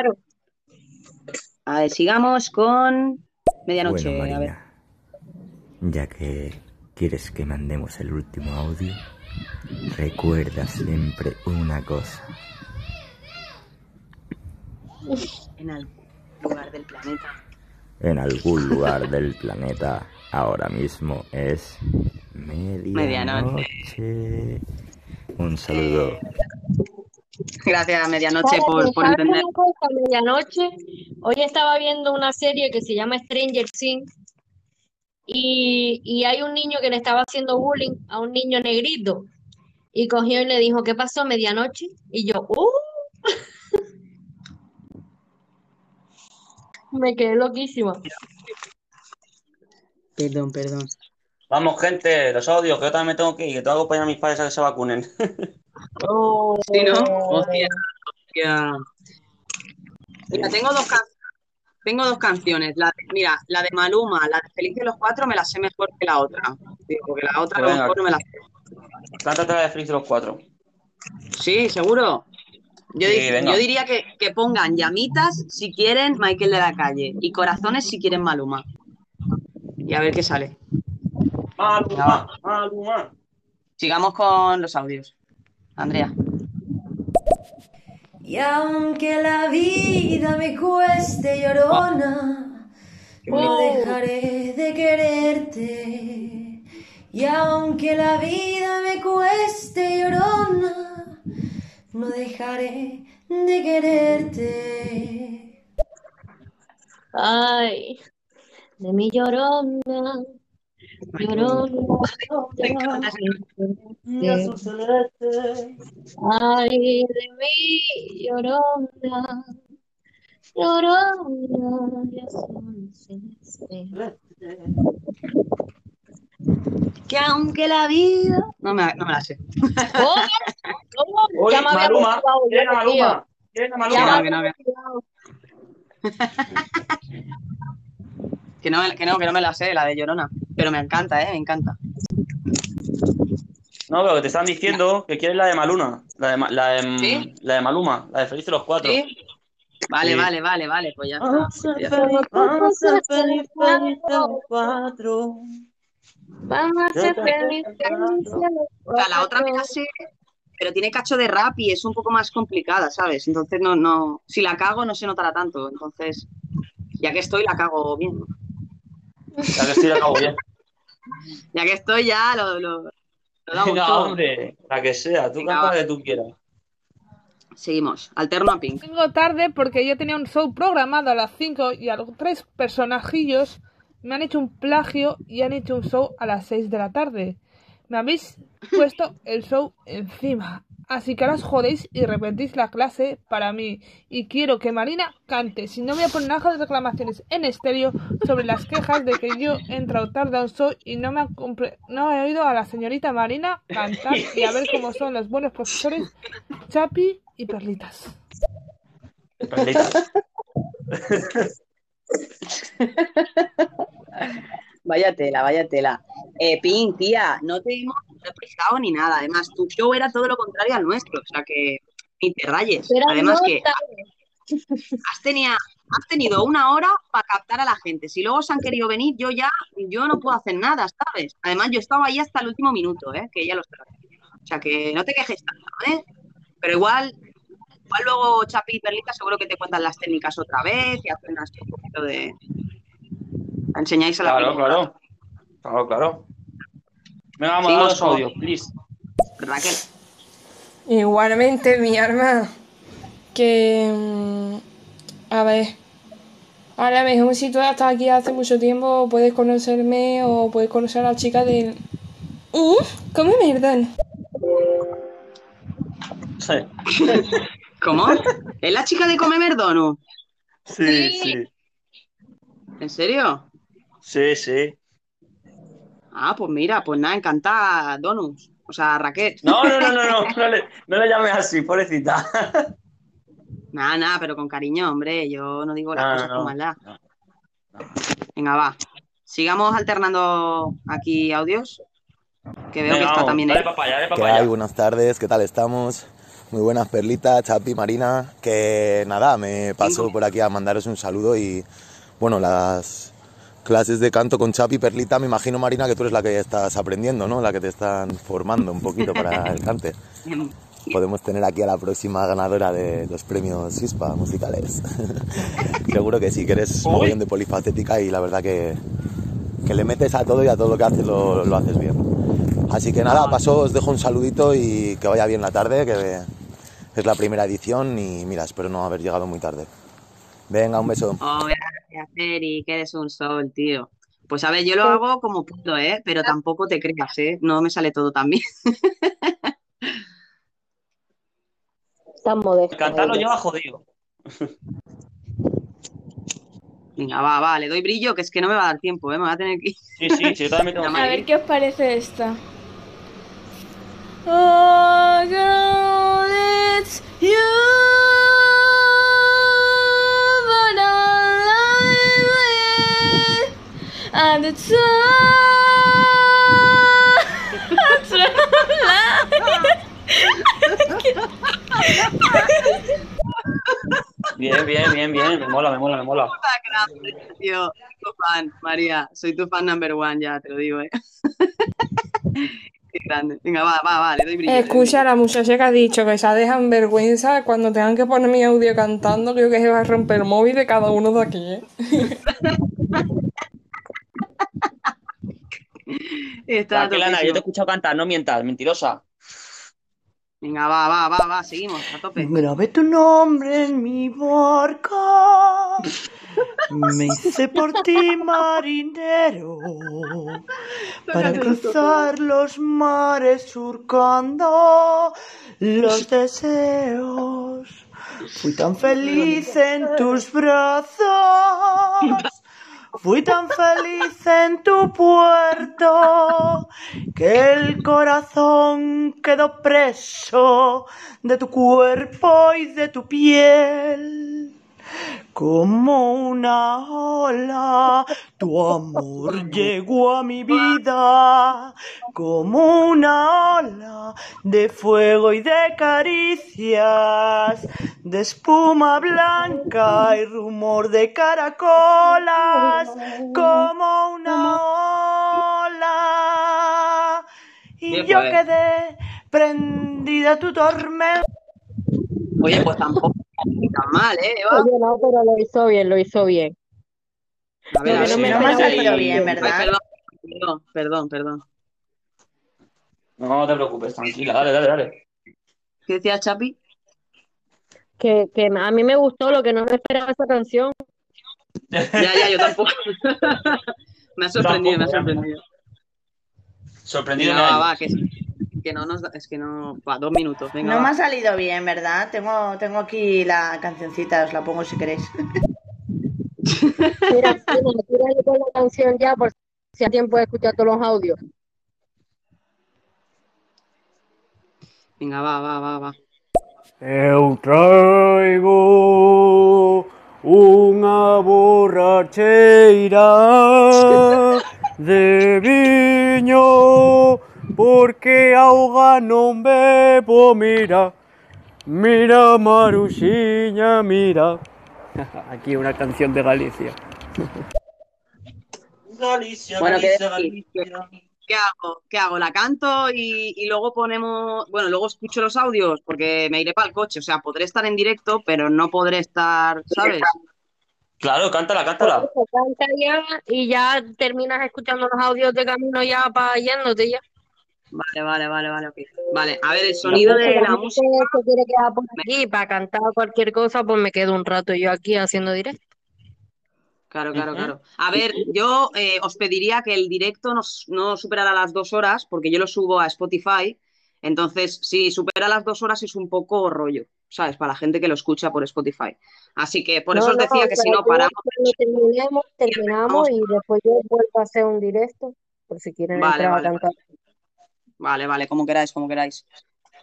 a ver, sigamos con medianoche. Bueno, a ver. Ya que quieres que mandemos el último audio, recuerda siempre una cosa. En algún lugar del planeta. En algún lugar del planeta ahora mismo es medianoche. Un saludo. Gracias, medianoche, ¿Sabes- por, por entender. medianoche? Hoy estaba viendo una serie que se llama Stranger Things y, y hay un niño que le estaba haciendo bullying a un niño negrito y cogió y le dijo, ¿qué pasó a medianoche? Y yo, ¡uh! Me quedé loquísima. Perdón, perdón. Vamos, gente, los audios, que yo también me tengo que ir, que tengo que acompañar a mis padres a que se vacunen. Sí, ¿no? Hostia, hostia. Mira, tengo dos can- tengo dos canciones. La de- mira, la de Maluma, la de Feliz de los Cuatro, me la sé mejor que la otra. Digo, porque la otra a Pues lo venga. mejor no me la sé. Cántate la de Feliz de los Cuatro. Sí, seguro. Yo, Sí, di- venga. yo diría que, que pongan llamitas si quieren Michael de la Calle y corazones si quieren Maluma. Y a ver qué sale. Maluma, Maluma. Sigamos con los audios. Andrea. Y aunque la vida me cueste llorona, no dejaré de quererte. Y aunque la vida me cueste llorona, no dejaré de quererte. Ay, de mi llorona, llorona, llorona, Ay, de mi llorona, llorona, celeste. Que aunque la vida. No me, no me la sé. ¿Cómo? ¿Cómo? Ya me había Maluma, motivado yo, ¿quién es Maluma? tío. ¿Quién es Ya Maluma? Que no, que no, Que no, que no, que no me la sé, la de Llorona. Pero me encanta, ¿eh? Me encanta. No, pero que te están diciendo que quieres la de Maluma. La de, la de, ¿Sí? la de Maluma, la de Feliz de los Cuatro. ¿Sí? Vale, Sí. vale, vale, vale. Pues ya Vamos a ser está. feliz, vamos a ser feliz, feliz de los cuatro. Vamos a ser felices los O sea, la otra me la sé, pero tiene cacho de rap y es un poco más complicada, ¿sabes? Entonces no, no. Si la cago no se notará tanto. Entonces, ya que estoy, la cago bien. Ya que estoy, la acabo bien. Ya que estoy, ya lo, lo, lo damos Venga, todo. hombre, la que sea, tú canta que tú quieras. Seguimos. Alterno a Pink. Vengo tarde porque yo tenía un show programado a las 5 y a los tres personajillos me han hecho un plagio y han hecho un show a las 6 de la tarde. Me habéis puesto el show encima. Así que ahora os jodéis y repetís la clase para mí. Y quiero que Marina cante. Si no voy a poner una hoja de reclamaciones en estéreo sobre las quejas de que yo he entrado tarde a un show y no me han compre- no he oído a la señorita Marina cantar y a ver cómo son los buenos profesores Chapi y Perlitas. Perlita. Vaya tela, vaya tela. Eh, Pin, tía, no te hemos pesado ni nada. Además, tu show era todo lo contrario al nuestro. O sea que ni te rayes. Pero Además no que has, tenido una hora para captar a la gente. Si luego se han querido venir, yo ya yo no puedo hacer nada, ¿sabes? Además, yo estaba ahí hasta el último minuto, ¿eh? Que ya lo sabes. O sea que no te quejes tanto, ¿eh? Pero igual igual luego Chapi y Perlita seguro que te cuentan las técnicas otra vez y hacen así un poquito de... Enseñáis a la Claro, claro. Claro, claro. Venga, vamos a Seguimos los audios, please. Raquel. Igualmente, mi arma. Que. mm, A ver. A lo mejor si tú estás aquí hace mucho tiempo, puedes conocerme o puedes conocer a la chica del. ¿Mm? ¿Cómo mierda? ¿Cómo? ¿Es la chica de Come Merdonu? Sí, sí. ¿En serio? Sí, sí. Ah, pues mira, pues nada, encantada, Donus. O sea, Raquel. No, no, no, no, no, no le, no le llames así, pobrecita. Nada, nada, pero con cariño, hombre. Yo no digo las No, cosas no, con no. maldad. Venga, va. Sigamos alternando aquí audios. Que veo que está también dale él. papaya, dale ¿Qué papaya. hay? Buenas tardes, ¿qué tal estamos? Muy buenas, Perlita, Chapi, Marina. Que nada, me paso por aquí a mandaros un saludo y bueno, las clases de canto con Chapi, Perlita, me imagino, Marina, que tú eres la que estás aprendiendo, ¿no? La que te están formando un poquito para el cante. Podemos tener aquí a la próxima ganadora de los premios ISPA musicales. Seguro que sí, que eres mogollón de polifacética y la verdad que, que le metes a todo y a todo lo que haces lo, lo haces bien. Así que nada, paso, os dejo un saludito y que vaya bien la tarde, que es la primera edición y mira, espero no haber llegado muy tarde. Venga, un beso. Oh, gracias, Eri, que eres un sol, tío. Pues a ver, yo lo hago como puedo, ¿eh? Pero tampoco te creas, ¿eh? No me sale todo tan bien. Tan modesto. Cantar lo lleva jodido. Venga, va, va, le doy brillo, que es que no me va a dar tiempo, ¿eh? Me va a tener que ir. Sí, sí, sí, yo también tengo A ver qué os parece esta. Oh, girl, it's you, but I'm at the Bien, bien, bien, bien. Me mola, me mola, me mola. Tío, soy tu fan, María. Soy tu fan number one, ya te lo digo, ¿eh? Qué grande. Venga, va, va, va, le doy brillo. Escucha a la muchacha que ha dicho que se dejan vergüenza cuando tengan que poner mi audio cantando, creo que se va a romper el móvil de cada uno de aquí, ¿eh? Está yo te he escuchado cantar, no mientas, mentirosa. Venga, va, va, va, va, seguimos, a tope. Grabé tu nombre en mi barca. Me hice por ti marinero para cruzar los mares surcando los deseos. Fui tan feliz en tus brazos, fui tan feliz en tu puerto que el corazón quedó preso de tu cuerpo y de tu piel. Como una ola, tu amor llegó a mi vida, como una ola de fuego y de caricias, de espuma blanca y rumor de caracolas, como una ola. Y yo pues. quedé prendida a tu tormenta. Oye, pues tampoco tan mal, ¿eh, Eva? Oye, no, pero lo hizo bien, lo hizo bien. A ver, a que no ver. me No me ha salido bien, que- ¿verdad? Ay, perdón, perdón, perdón, perdón. No te preocupes, tranquila, dale, dale, dale. ¿Qué decía Chapi? Que, que a mí me gustó lo que no me esperaba esa canción. Ya, ya, yo tampoco. me ha sorprendido, me ha sorprendido. Sorprendido no va, hay. va, que, no nos da- es que no, va, dos minutos, venga, No me ha salido bien, ¿verdad? Tengo, tengo aquí la cancioncita, os la pongo si queréis. Mira, tírale con la canción ya por si hay tiempo de escuchar todos los audios. Venga, va, va, va, va. Eu traigo unha borracheira de viño porque auga non bebo, mira, mira Maruxiña, mira. Aquí una canción de Galicia. Galicia, Bueno, ¿qué Galicia? Galicia. ¿qué hago? ¿Qué hago? ¿La canto y, y luego ponemos, bueno, luego escucho los audios porque me iré para el coche, o sea, podré estar en directo, pero no podré estar, ¿sabes? Claro, cántala, cántala. eso, canta ya y ya terminas escuchando los audios de camino ya para yéndote ya. Vale, vale, vale, vale, ok. Vale, a ver, el sonido de la música. se quiere quedar por aquí para cantar cualquier cosa, pues me quedo un rato yo aquí haciendo directo. Claro, claro, claro. A ver, yo eh, os pediría que el directo no, s- no superara las dos horas, porque yo lo subo a Spotify. Entonces, si supera las dos horas es un poco rollo, ¿sabes? Para la gente que lo escucha por Spotify. Así que por No, eso os no, decía que si no paramos. terminemos, terminamos y después yo vuelvo a hacer un directo, por si quieren Vale, entrar a vale, cantar. vale, vale, como queráis, como queráis.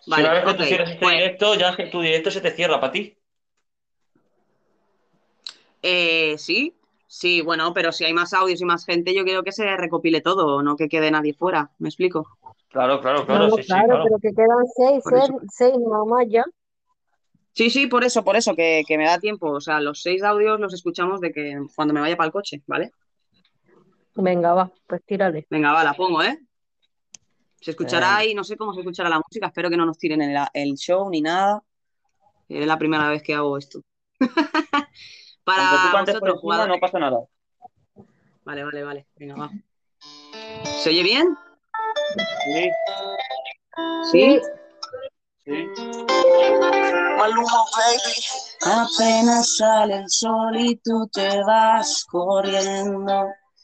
Si Vale, una vez que tú cierres este directo, ya que tu directo se te cierra para ti. Eh, sí, sí, bueno, pero si hay más audios y más gente, yo quiero que se recopile todo, no que quede nadie fuera. ¿Me explico? Claro, claro, claro, no, sí, sí, claro, claro. pero que quedan seis, seis, seis nada más ya. Sí, sí, por eso, por eso, que, que me da tiempo. O sea, los seis audios los escuchamos de que cuando me vaya para el coche, ¿vale? Venga, va, pues tírale. Venga, va, la pongo, ¿eh? Se escuchará Venga. ahí, no sé cómo se escuchará la música, espero que no nos tiren el, el show ni nada. Es la primera vez que hago esto. Para vosotros, jugadores. no pasa nada. Vale, vale, vale. Venga, va. ¿Se oye bien? Sí, ¿Sí? sí. Maluma, baby. Apenas sale el sol y tú te vas corriendo.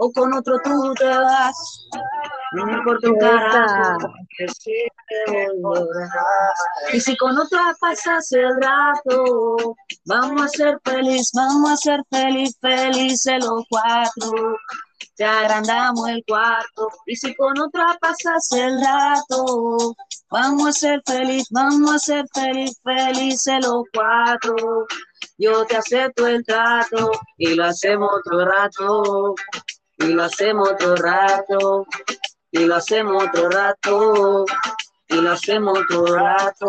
o con otro tú te vas. No me importa un carajo volverás. Y si con otra pasas el rato, vamos a ser feliz, vamos a ser feliz, felices los cuatro. Te agrandamos el cuarto. Y si con otra pasas el rato, vamos a ser feliz, vamos a ser feliz, felices los cuatro. Yo te acepto el trato y lo hacemos otro rato. Y lo hacemos otro rato. Y lo hacemos otro rato. Y lo hacemos otro rato.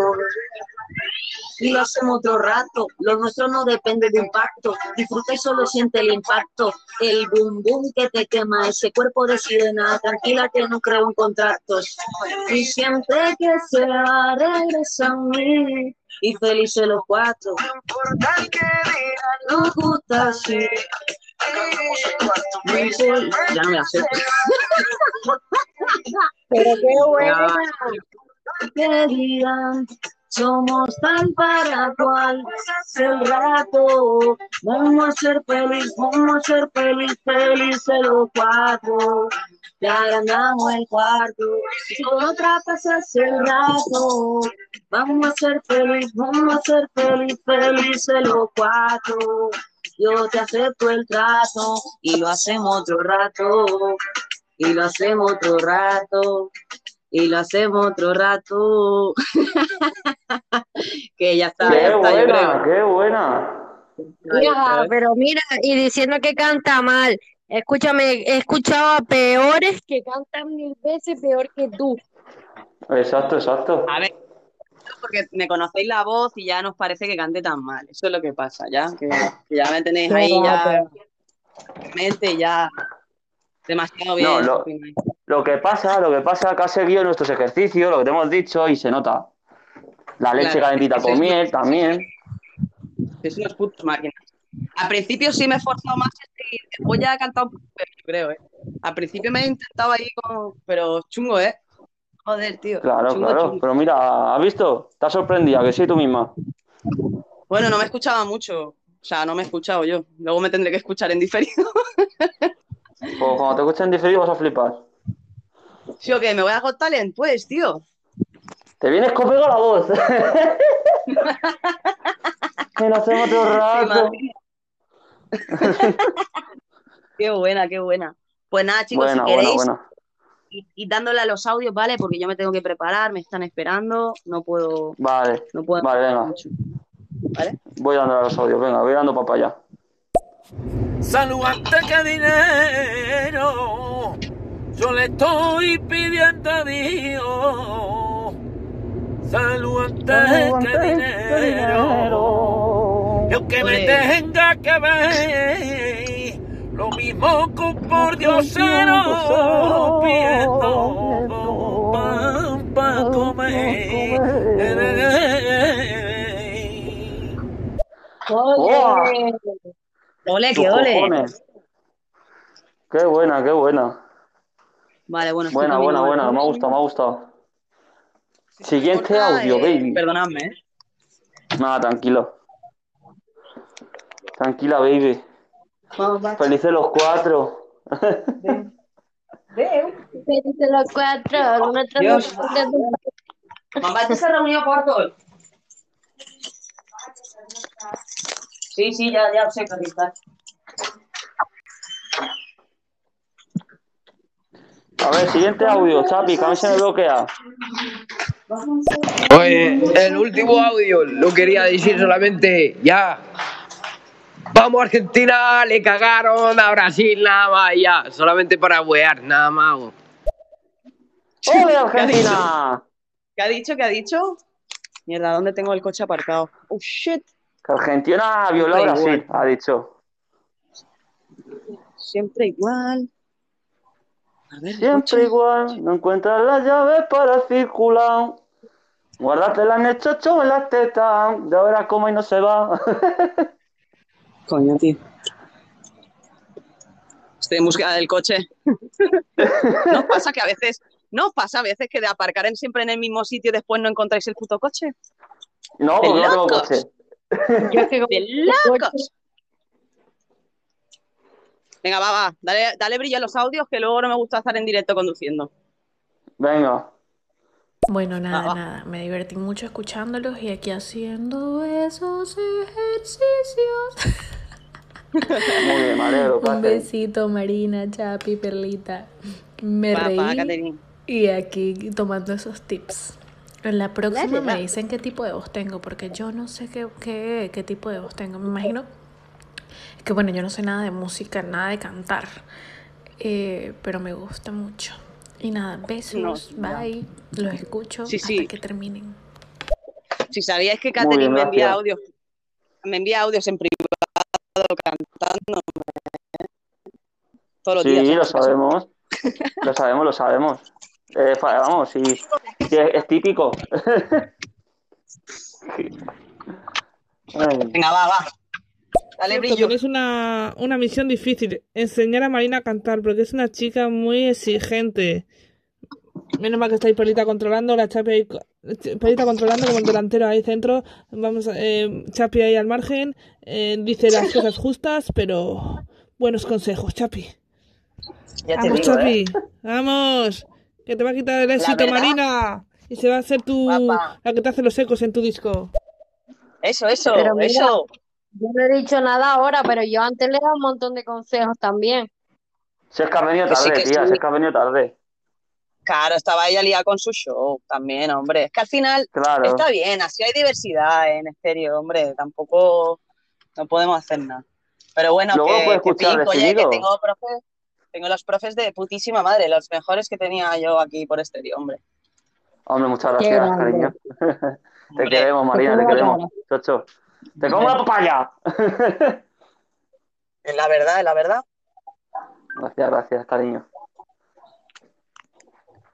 Y lo hacemos otro rato. Lo nuestro no depende de impacto. Disfruta y solo siente el impacto. El boom boom que te quema. Ese cuerpo de sirena. Tranquila que no creo en contratos. Y siempre que se regresa a mí. Y felices los cuatro. Nos gusta así. Ya me sé. Pero qué buena. que digan, somos tan para cual el rato. Vamos a ser feliz, vamos a ser feliz, felices los cuatro. Ya ganamos el cuarto. Si con otra pasas vamos a ser feliz, vamos a ser feliz, felices los cuatro. Yo te acepto el trato y lo hacemos otro rato. Y lo hacemos otro rato y lo hacemos otro rato. que ya está, Qué ya está, yo buena, creo. qué buena. Mira, pero mira, y diciendo que canta mal. Escúchame, he escuchado a peores que cantan mil veces peor que tú. Exacto, exacto. A ver, porque me conocéis la voz y ya nos parece que cante tan mal. Eso es lo que pasa, ya. Que, que ya me tenéis ahí ya mente ya demasiado bien. No, lo, lo que pasa, lo que pasa que has seguido nuestros ejercicios, lo que te hemos dicho, y se nota. La leche Claro, calentita es con miel también. Sois unos putos máquinas. Al principio sí me he esforzado más y después ya he cantado un poco, yo creo, ¿eh? Al principio me he intentado ahí como... Pero chungo, ¿eh? Joder, tío. Claro, chungo, claro. chungo. Pero mira, ¿has visto? Te has sorprendido, que sí, tú misma. Bueno, no me escuchaba mucho. O sea, no me he escuchado yo. Luego me tendré que escuchar en diferido. Pues cuando te escuchen diferido vas a flipar. ¿Sí o qué? ¿Me voy a Got Talent? Pues, tío. Te vienes con pego la voz. Que lo hacemos ¿Te rato. Qué buena, qué buena. Pues nada, chicos, Buena, si buena, queréis, buena. Y, y dándole a los audios, ¿vale? Porque yo me tengo que preparar, me están esperando, no puedo, Vale, no puedo vale, venga. mucho. ¿Vale? Voy dando a los audios, venga, voy dando para allá. Salud antes que dinero. Yo le estoy pidiendo a Dios. Salud antes que dinero. Yo que me tenga que ver. Lo mismo que un por diosero pidiendo pan para comer. ¡Ole! ¡Ole, que ole! Qué buena, qué buena. Vale, bueno, Buena, buena, buena, me ha gustado, me ha gustado. Siguiente corta, audio, eh, baby. Perdonadme, ¿eh? Nada, tranquilo. Tranquila, baby. Vamos, va. Felices los cuatro. Felices los cuatro, Dios. Mamá, ¿te se reunió cuarto? Sí, sí, ya, ya sé, Carlita. A ver, siguiente audio, Chapi, que a mí se me bloquea. Oye, el último audio lo quería decir solamente ya. Vamos Argentina, le cagaron a Brasil nada más ya, solamente para wear, nada más. ¡Ole, Argentina! ¿Qué ha dicho? ¿Qué ha dicho? Mierda, ¿dónde tengo el coche aparcado? Oh, shit. Que Argentina violó a Siempre Brasil, igual. ha dicho. Siempre igual. A ver, Siempre igual, no encuentras las llaves para circular. Guárdatela en el chocho en la teta, ya verás cómo y no se va. Coño, tío. Estoy en búsqueda del coche. ¿No pasa que a veces, no pasa a veces que de aparcar en- siempre en el mismo sitio y después no encontráis el puto coche? No, ¡De porque no tengo locos! coche. ¡De locos! Venga, va, va, dale, dale brillo a los audios que luego no me gusta estar en directo conduciendo. Venga. Bueno, nada, Ah, ah. nada. Me divertí mucho escuchándolos y aquí haciendo esos ejercicios. Muy bien, Un besito, Marina, Chapi, Perlita. Me Papá, reí y aquí tomando esos tips. En la próxima me dicen qué tipo de voz tengo, porque yo no sé qué, qué, qué tipo de voz tengo. Me imagino que, bueno, yo no sé nada de música, nada de cantar, eh, pero me gusta mucho. Y nada, besos, No, bye. Los escucho Sí, hasta sí. que terminen. Si sabíais que Catherine me envía audios, me envía audios en privado cantando todos los Sí, días. lo si acaso. sabemos. Lo sabemos, lo sabemos. Eh, vamos, sí, sí, es, es típico. Venga, va, va. Dale Cierto, brillo. tenéis una, una misión difícil, enseñar a Marina a cantar, porque es una chica muy exigente. Menos mal que estáis Perlita controlando, la Chapi ahí, Perlita controlando como el delantero ahí centro, vamos, eh, Chapi ahí al margen, eh, dice las cosas justas, pero buenos consejos, Chapi. Ya te Vamos, digo, Chapi, ¿eh? vamos, que te va a quitar el éxito, Marina, y se va a hacer tu, Guapa. la que te hace los ecos en tu disco. Eso, eso, Pero mira, eso. Yo no he dicho nada ahora, pero yo antes le he dado un montón de consejos también. Si es que has venido Que sí, tarde, que tía, sí. si es que has venido tarde. Claro, estaba ella liada con su show también, hombre. Es que al final Claro. está bien, así hay diversidad en estéreo, hombre. Tampoco no podemos hacer nada. Pero bueno, Luego que, puedes que escuchar pico, que definido. tengo profes, tengo los profes de putísima madre, los mejores que tenía yo aquí por estéreo, hombre. Hombre, muchas gracias, cariño. Te Hombre, queremos, Marina, te queremos. Chocho. ¡Te como una papaya! Es la verdad, es la verdad. Gracias, gracias, cariño.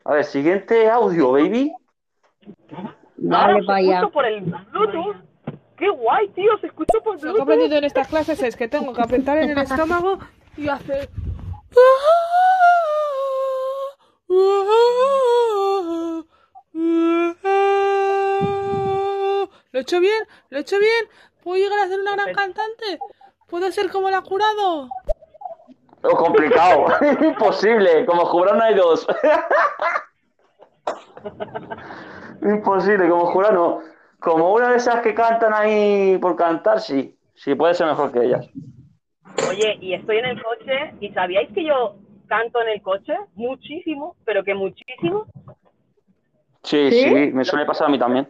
A ver, siguiente audio, baby. Para allá. por el Bluetooth. ¡Qué guay, tío! Se escucha por Lo que he aprendido en estas clases es que tengo que apretar en el estómago y hacer. ¿Lo he hecho bien? ¿Lo he hecho bien? ¿Puedo llegar a ser una gran cantante? ¿Puedo ser como la jurado? Lo complicado. Imposible. Como jurado no hay dos. Imposible, como jurado no. Como una de esas que cantan ahí por cantar, sí. Sí, puede ser mejor que ellas. Oye, y estoy en el coche y ¿sabíais que yo canto en el coche, muchísimo, pero que muchísimo, Sí, ¿Sí? sí, me suele pasar a mí también.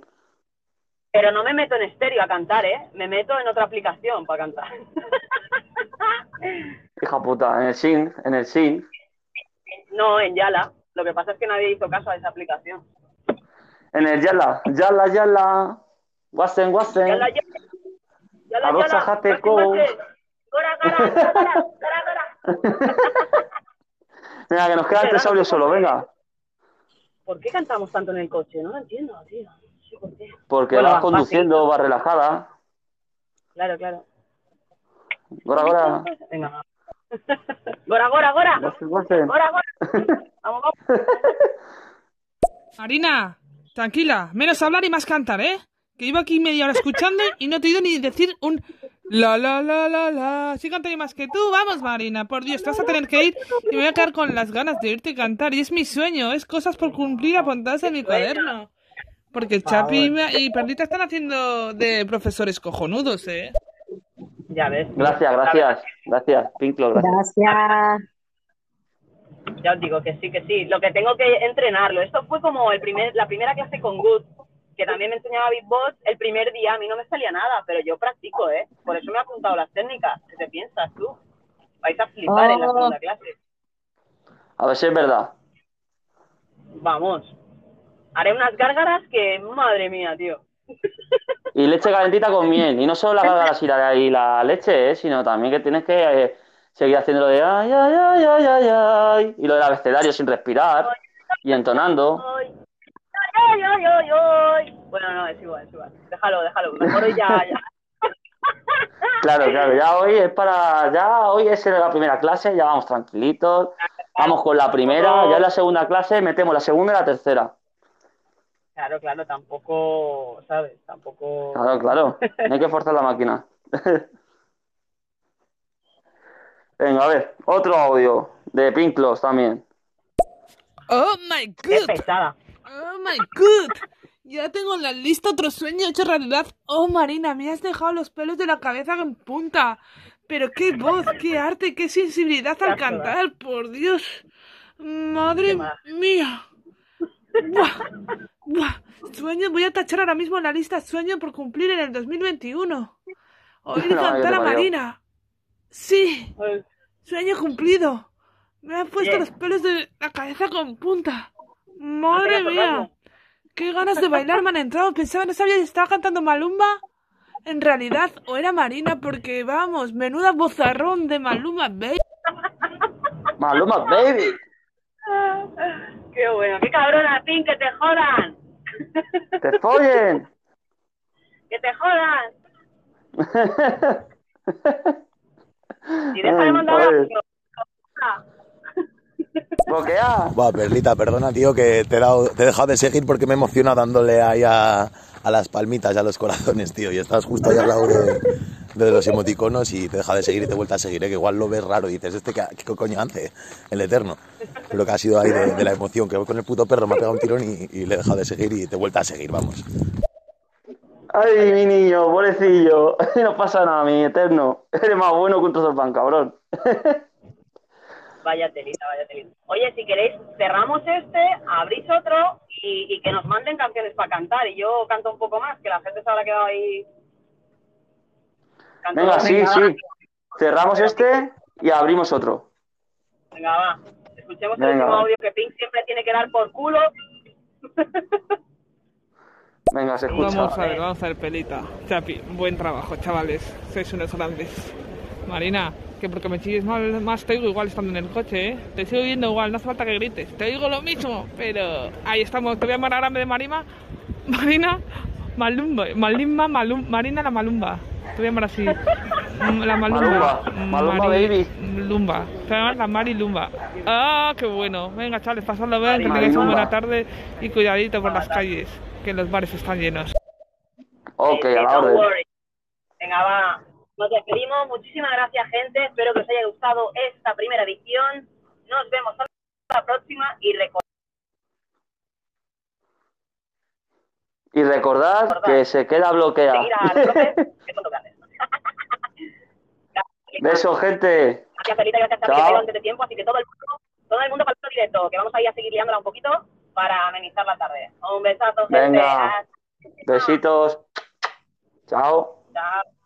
Pero no me meto en estéreo a cantar, ¿eh? Me meto en otra aplicación para cantar. Hija puta, en el sync, en el sync. No, en Yala. Lo que pasa es que nadie hizo caso a esa aplicación. En el yala, yala, yala. Guasen, guasen. Yala, yala. Yala. Gora, gora, gora, gora, gora. Venga, que nos queda el tesaurio solo, venga. ¿Por qué cantamos tanto en el coche? No lo entiendo, tío. Porque Bueno, vas va, conduciendo, vas relajada. Claro, claro. Gora, gora. Venga. Gora, gora, gora. Gora, gora. Vamos, tranquila, menos hablar y más cantar, ¿eh? Que llevo aquí media hora escuchando y no te he oído ni decir un la la la la la. Sí canto yo más que tú, vamos Marina, por Dios, te vas a tener que ir y me voy a quedar con las ganas de oírte cantar. Y es mi sueño, es cosas por cumplir apuntadas en mi cuaderno. Porque Chapi y Perlita están haciendo de profesores cojonudos, ¿eh? Ya ves. Gracias, gracias. Gracias, Pinklo, gracias. Gracias. Ya os digo que sí, que sí. Lo que tengo que entrenarlo. Esto fue como el primer, la primera clase con Good, que también me enseñaba beatbox. El primer día a mí no me salía nada, pero yo practico, ¿eh? Por eso me he apuntado las técnicas. ¿Qué te piensas tú? Vais a flipar en la Oh. segunda clase. A ver si es verdad. Vamos. Haré unas gárgaras que, madre mía, tío. Y leche calentita con miel. Y no solo la gárgaras y la, y la leche, ¿eh? sino también que tienes que eh, seguir haciendo lo de ay, ay, ay, ay, ay, ay. Y lo del abecedario sin respirar. Y entonando. Ay, ay, ay, ay, ay. Bueno, no, es igual, es igual. Déjalo, déjalo. Mejor ya, ya. Claro, claro, ya hoy es para, ya hoy es la primera clase, ya vamos tranquilitos, vamos con la primera, ya en la segunda clase metemos la segunda y la tercera. Claro, claro, tampoco, ¿sabes? Tampoco. Claro, claro, no hay que forzar la máquina. Venga, a ver, otro audio de Pinklos también. Oh my god. Oh my god. Ya tengo en la lista otro sueño hecho realidad. Oh Marina, me has dejado los pelos de la cabeza en punta. Pero qué voz, qué arte, qué sensibilidad al cantar, por Dios. Madre mía. Buah, buah. Sueño, voy a tachar ahora mismo en la lista sueño por cumplir en el 2021. Oír No, cantar a. Marina. Sí, sueño cumplido. Me han puesto Bien. los pelos de la cabeza con punta. Madre mía. Qué ganas de bailar me han entrado. Pensaba, no sabía si estaba cantando Malumba. En realidad, o era Marina, porque vamos, menuda bozarrón de Maluma, baby. Maluma, baby. Qué bueno, qué cabrona, Pin, que te jodan. ¡Te follen! Que te jodan. Y deja de mandar. Bloquea. Buah, Perlita, perdona, tío, que te he, dado- te he dejado de seguir porque me emociona dándole ahí a, a las palmitas y a los corazones, tío. Y estás justo ahí al lado de, los emoticonos y te he dejado de seguir y te he vuelto a seguir, ¿eh? que igual lo ves raro y dices, ¿este qué, coño hace? El eterno. Pero que ha sido ahí de, la emoción, que voy con el puto perro, me ha pegado un tirón y, y le he dejado de seguir y te he vuelto a seguir, vamos. Ay, mi niño, pobrecillo. No pasa nada, mi eterno. Eres más bueno que un trozo de pan, cabrón. Vaya telita, vaya telita. Oye, si queréis, cerramos este, abrís otro y, y que nos manden canciones para cantar. Y yo canto un poco más, que la gente se habrá quedado ahí. Canto Venga, sí, sí. Cerramos este y abrimos otro. Venga, va. Escuchemos el último va. audio que Pink siempre tiene que dar por culo. Venga, se escucha. Vamos a ver, vamos a ver, pelita. Chapi, buen trabajo, chavales. Sois unos grandes. Marina, que porque me chilles mal, más te oigo igual estando en el coche, ¿eh? Te sigo oyendo igual, no hace falta que grites. Te digo lo mismo, pero ahí estamos. Te voy a llamar ahora de Marima. Marina, Malumba. Malima, Malum, Marina la Malumba. Te voy a llamar así. Mm, La Malumba. Malumba, Malumba, baby. Lumba. Te voy a llamar la Mari Lumba. Ah, qué bueno. Venga, chavales, pasadlo bien, que Mari tengáis una buena tarde y cuidadito por las calles, que los bares están llenos. Ok, a la orden. Venga, va. Nos despedimos. Muchísimas gracias, gente. Espero que os haya gustado esta primera edición. Nos vemos hasta la próxima y recordad. Y recordad que se queda bloqueada. seguir al profe, que son locales. Beso, gente. Gracias, Felita, gracias, Chao. antes de tiempo, así que todo el mundo poquito, que vamos a ir a seguir liándola un poquito para amenizar la tarde. Un besazo, gente. Venga, besitos. Chao. Chao.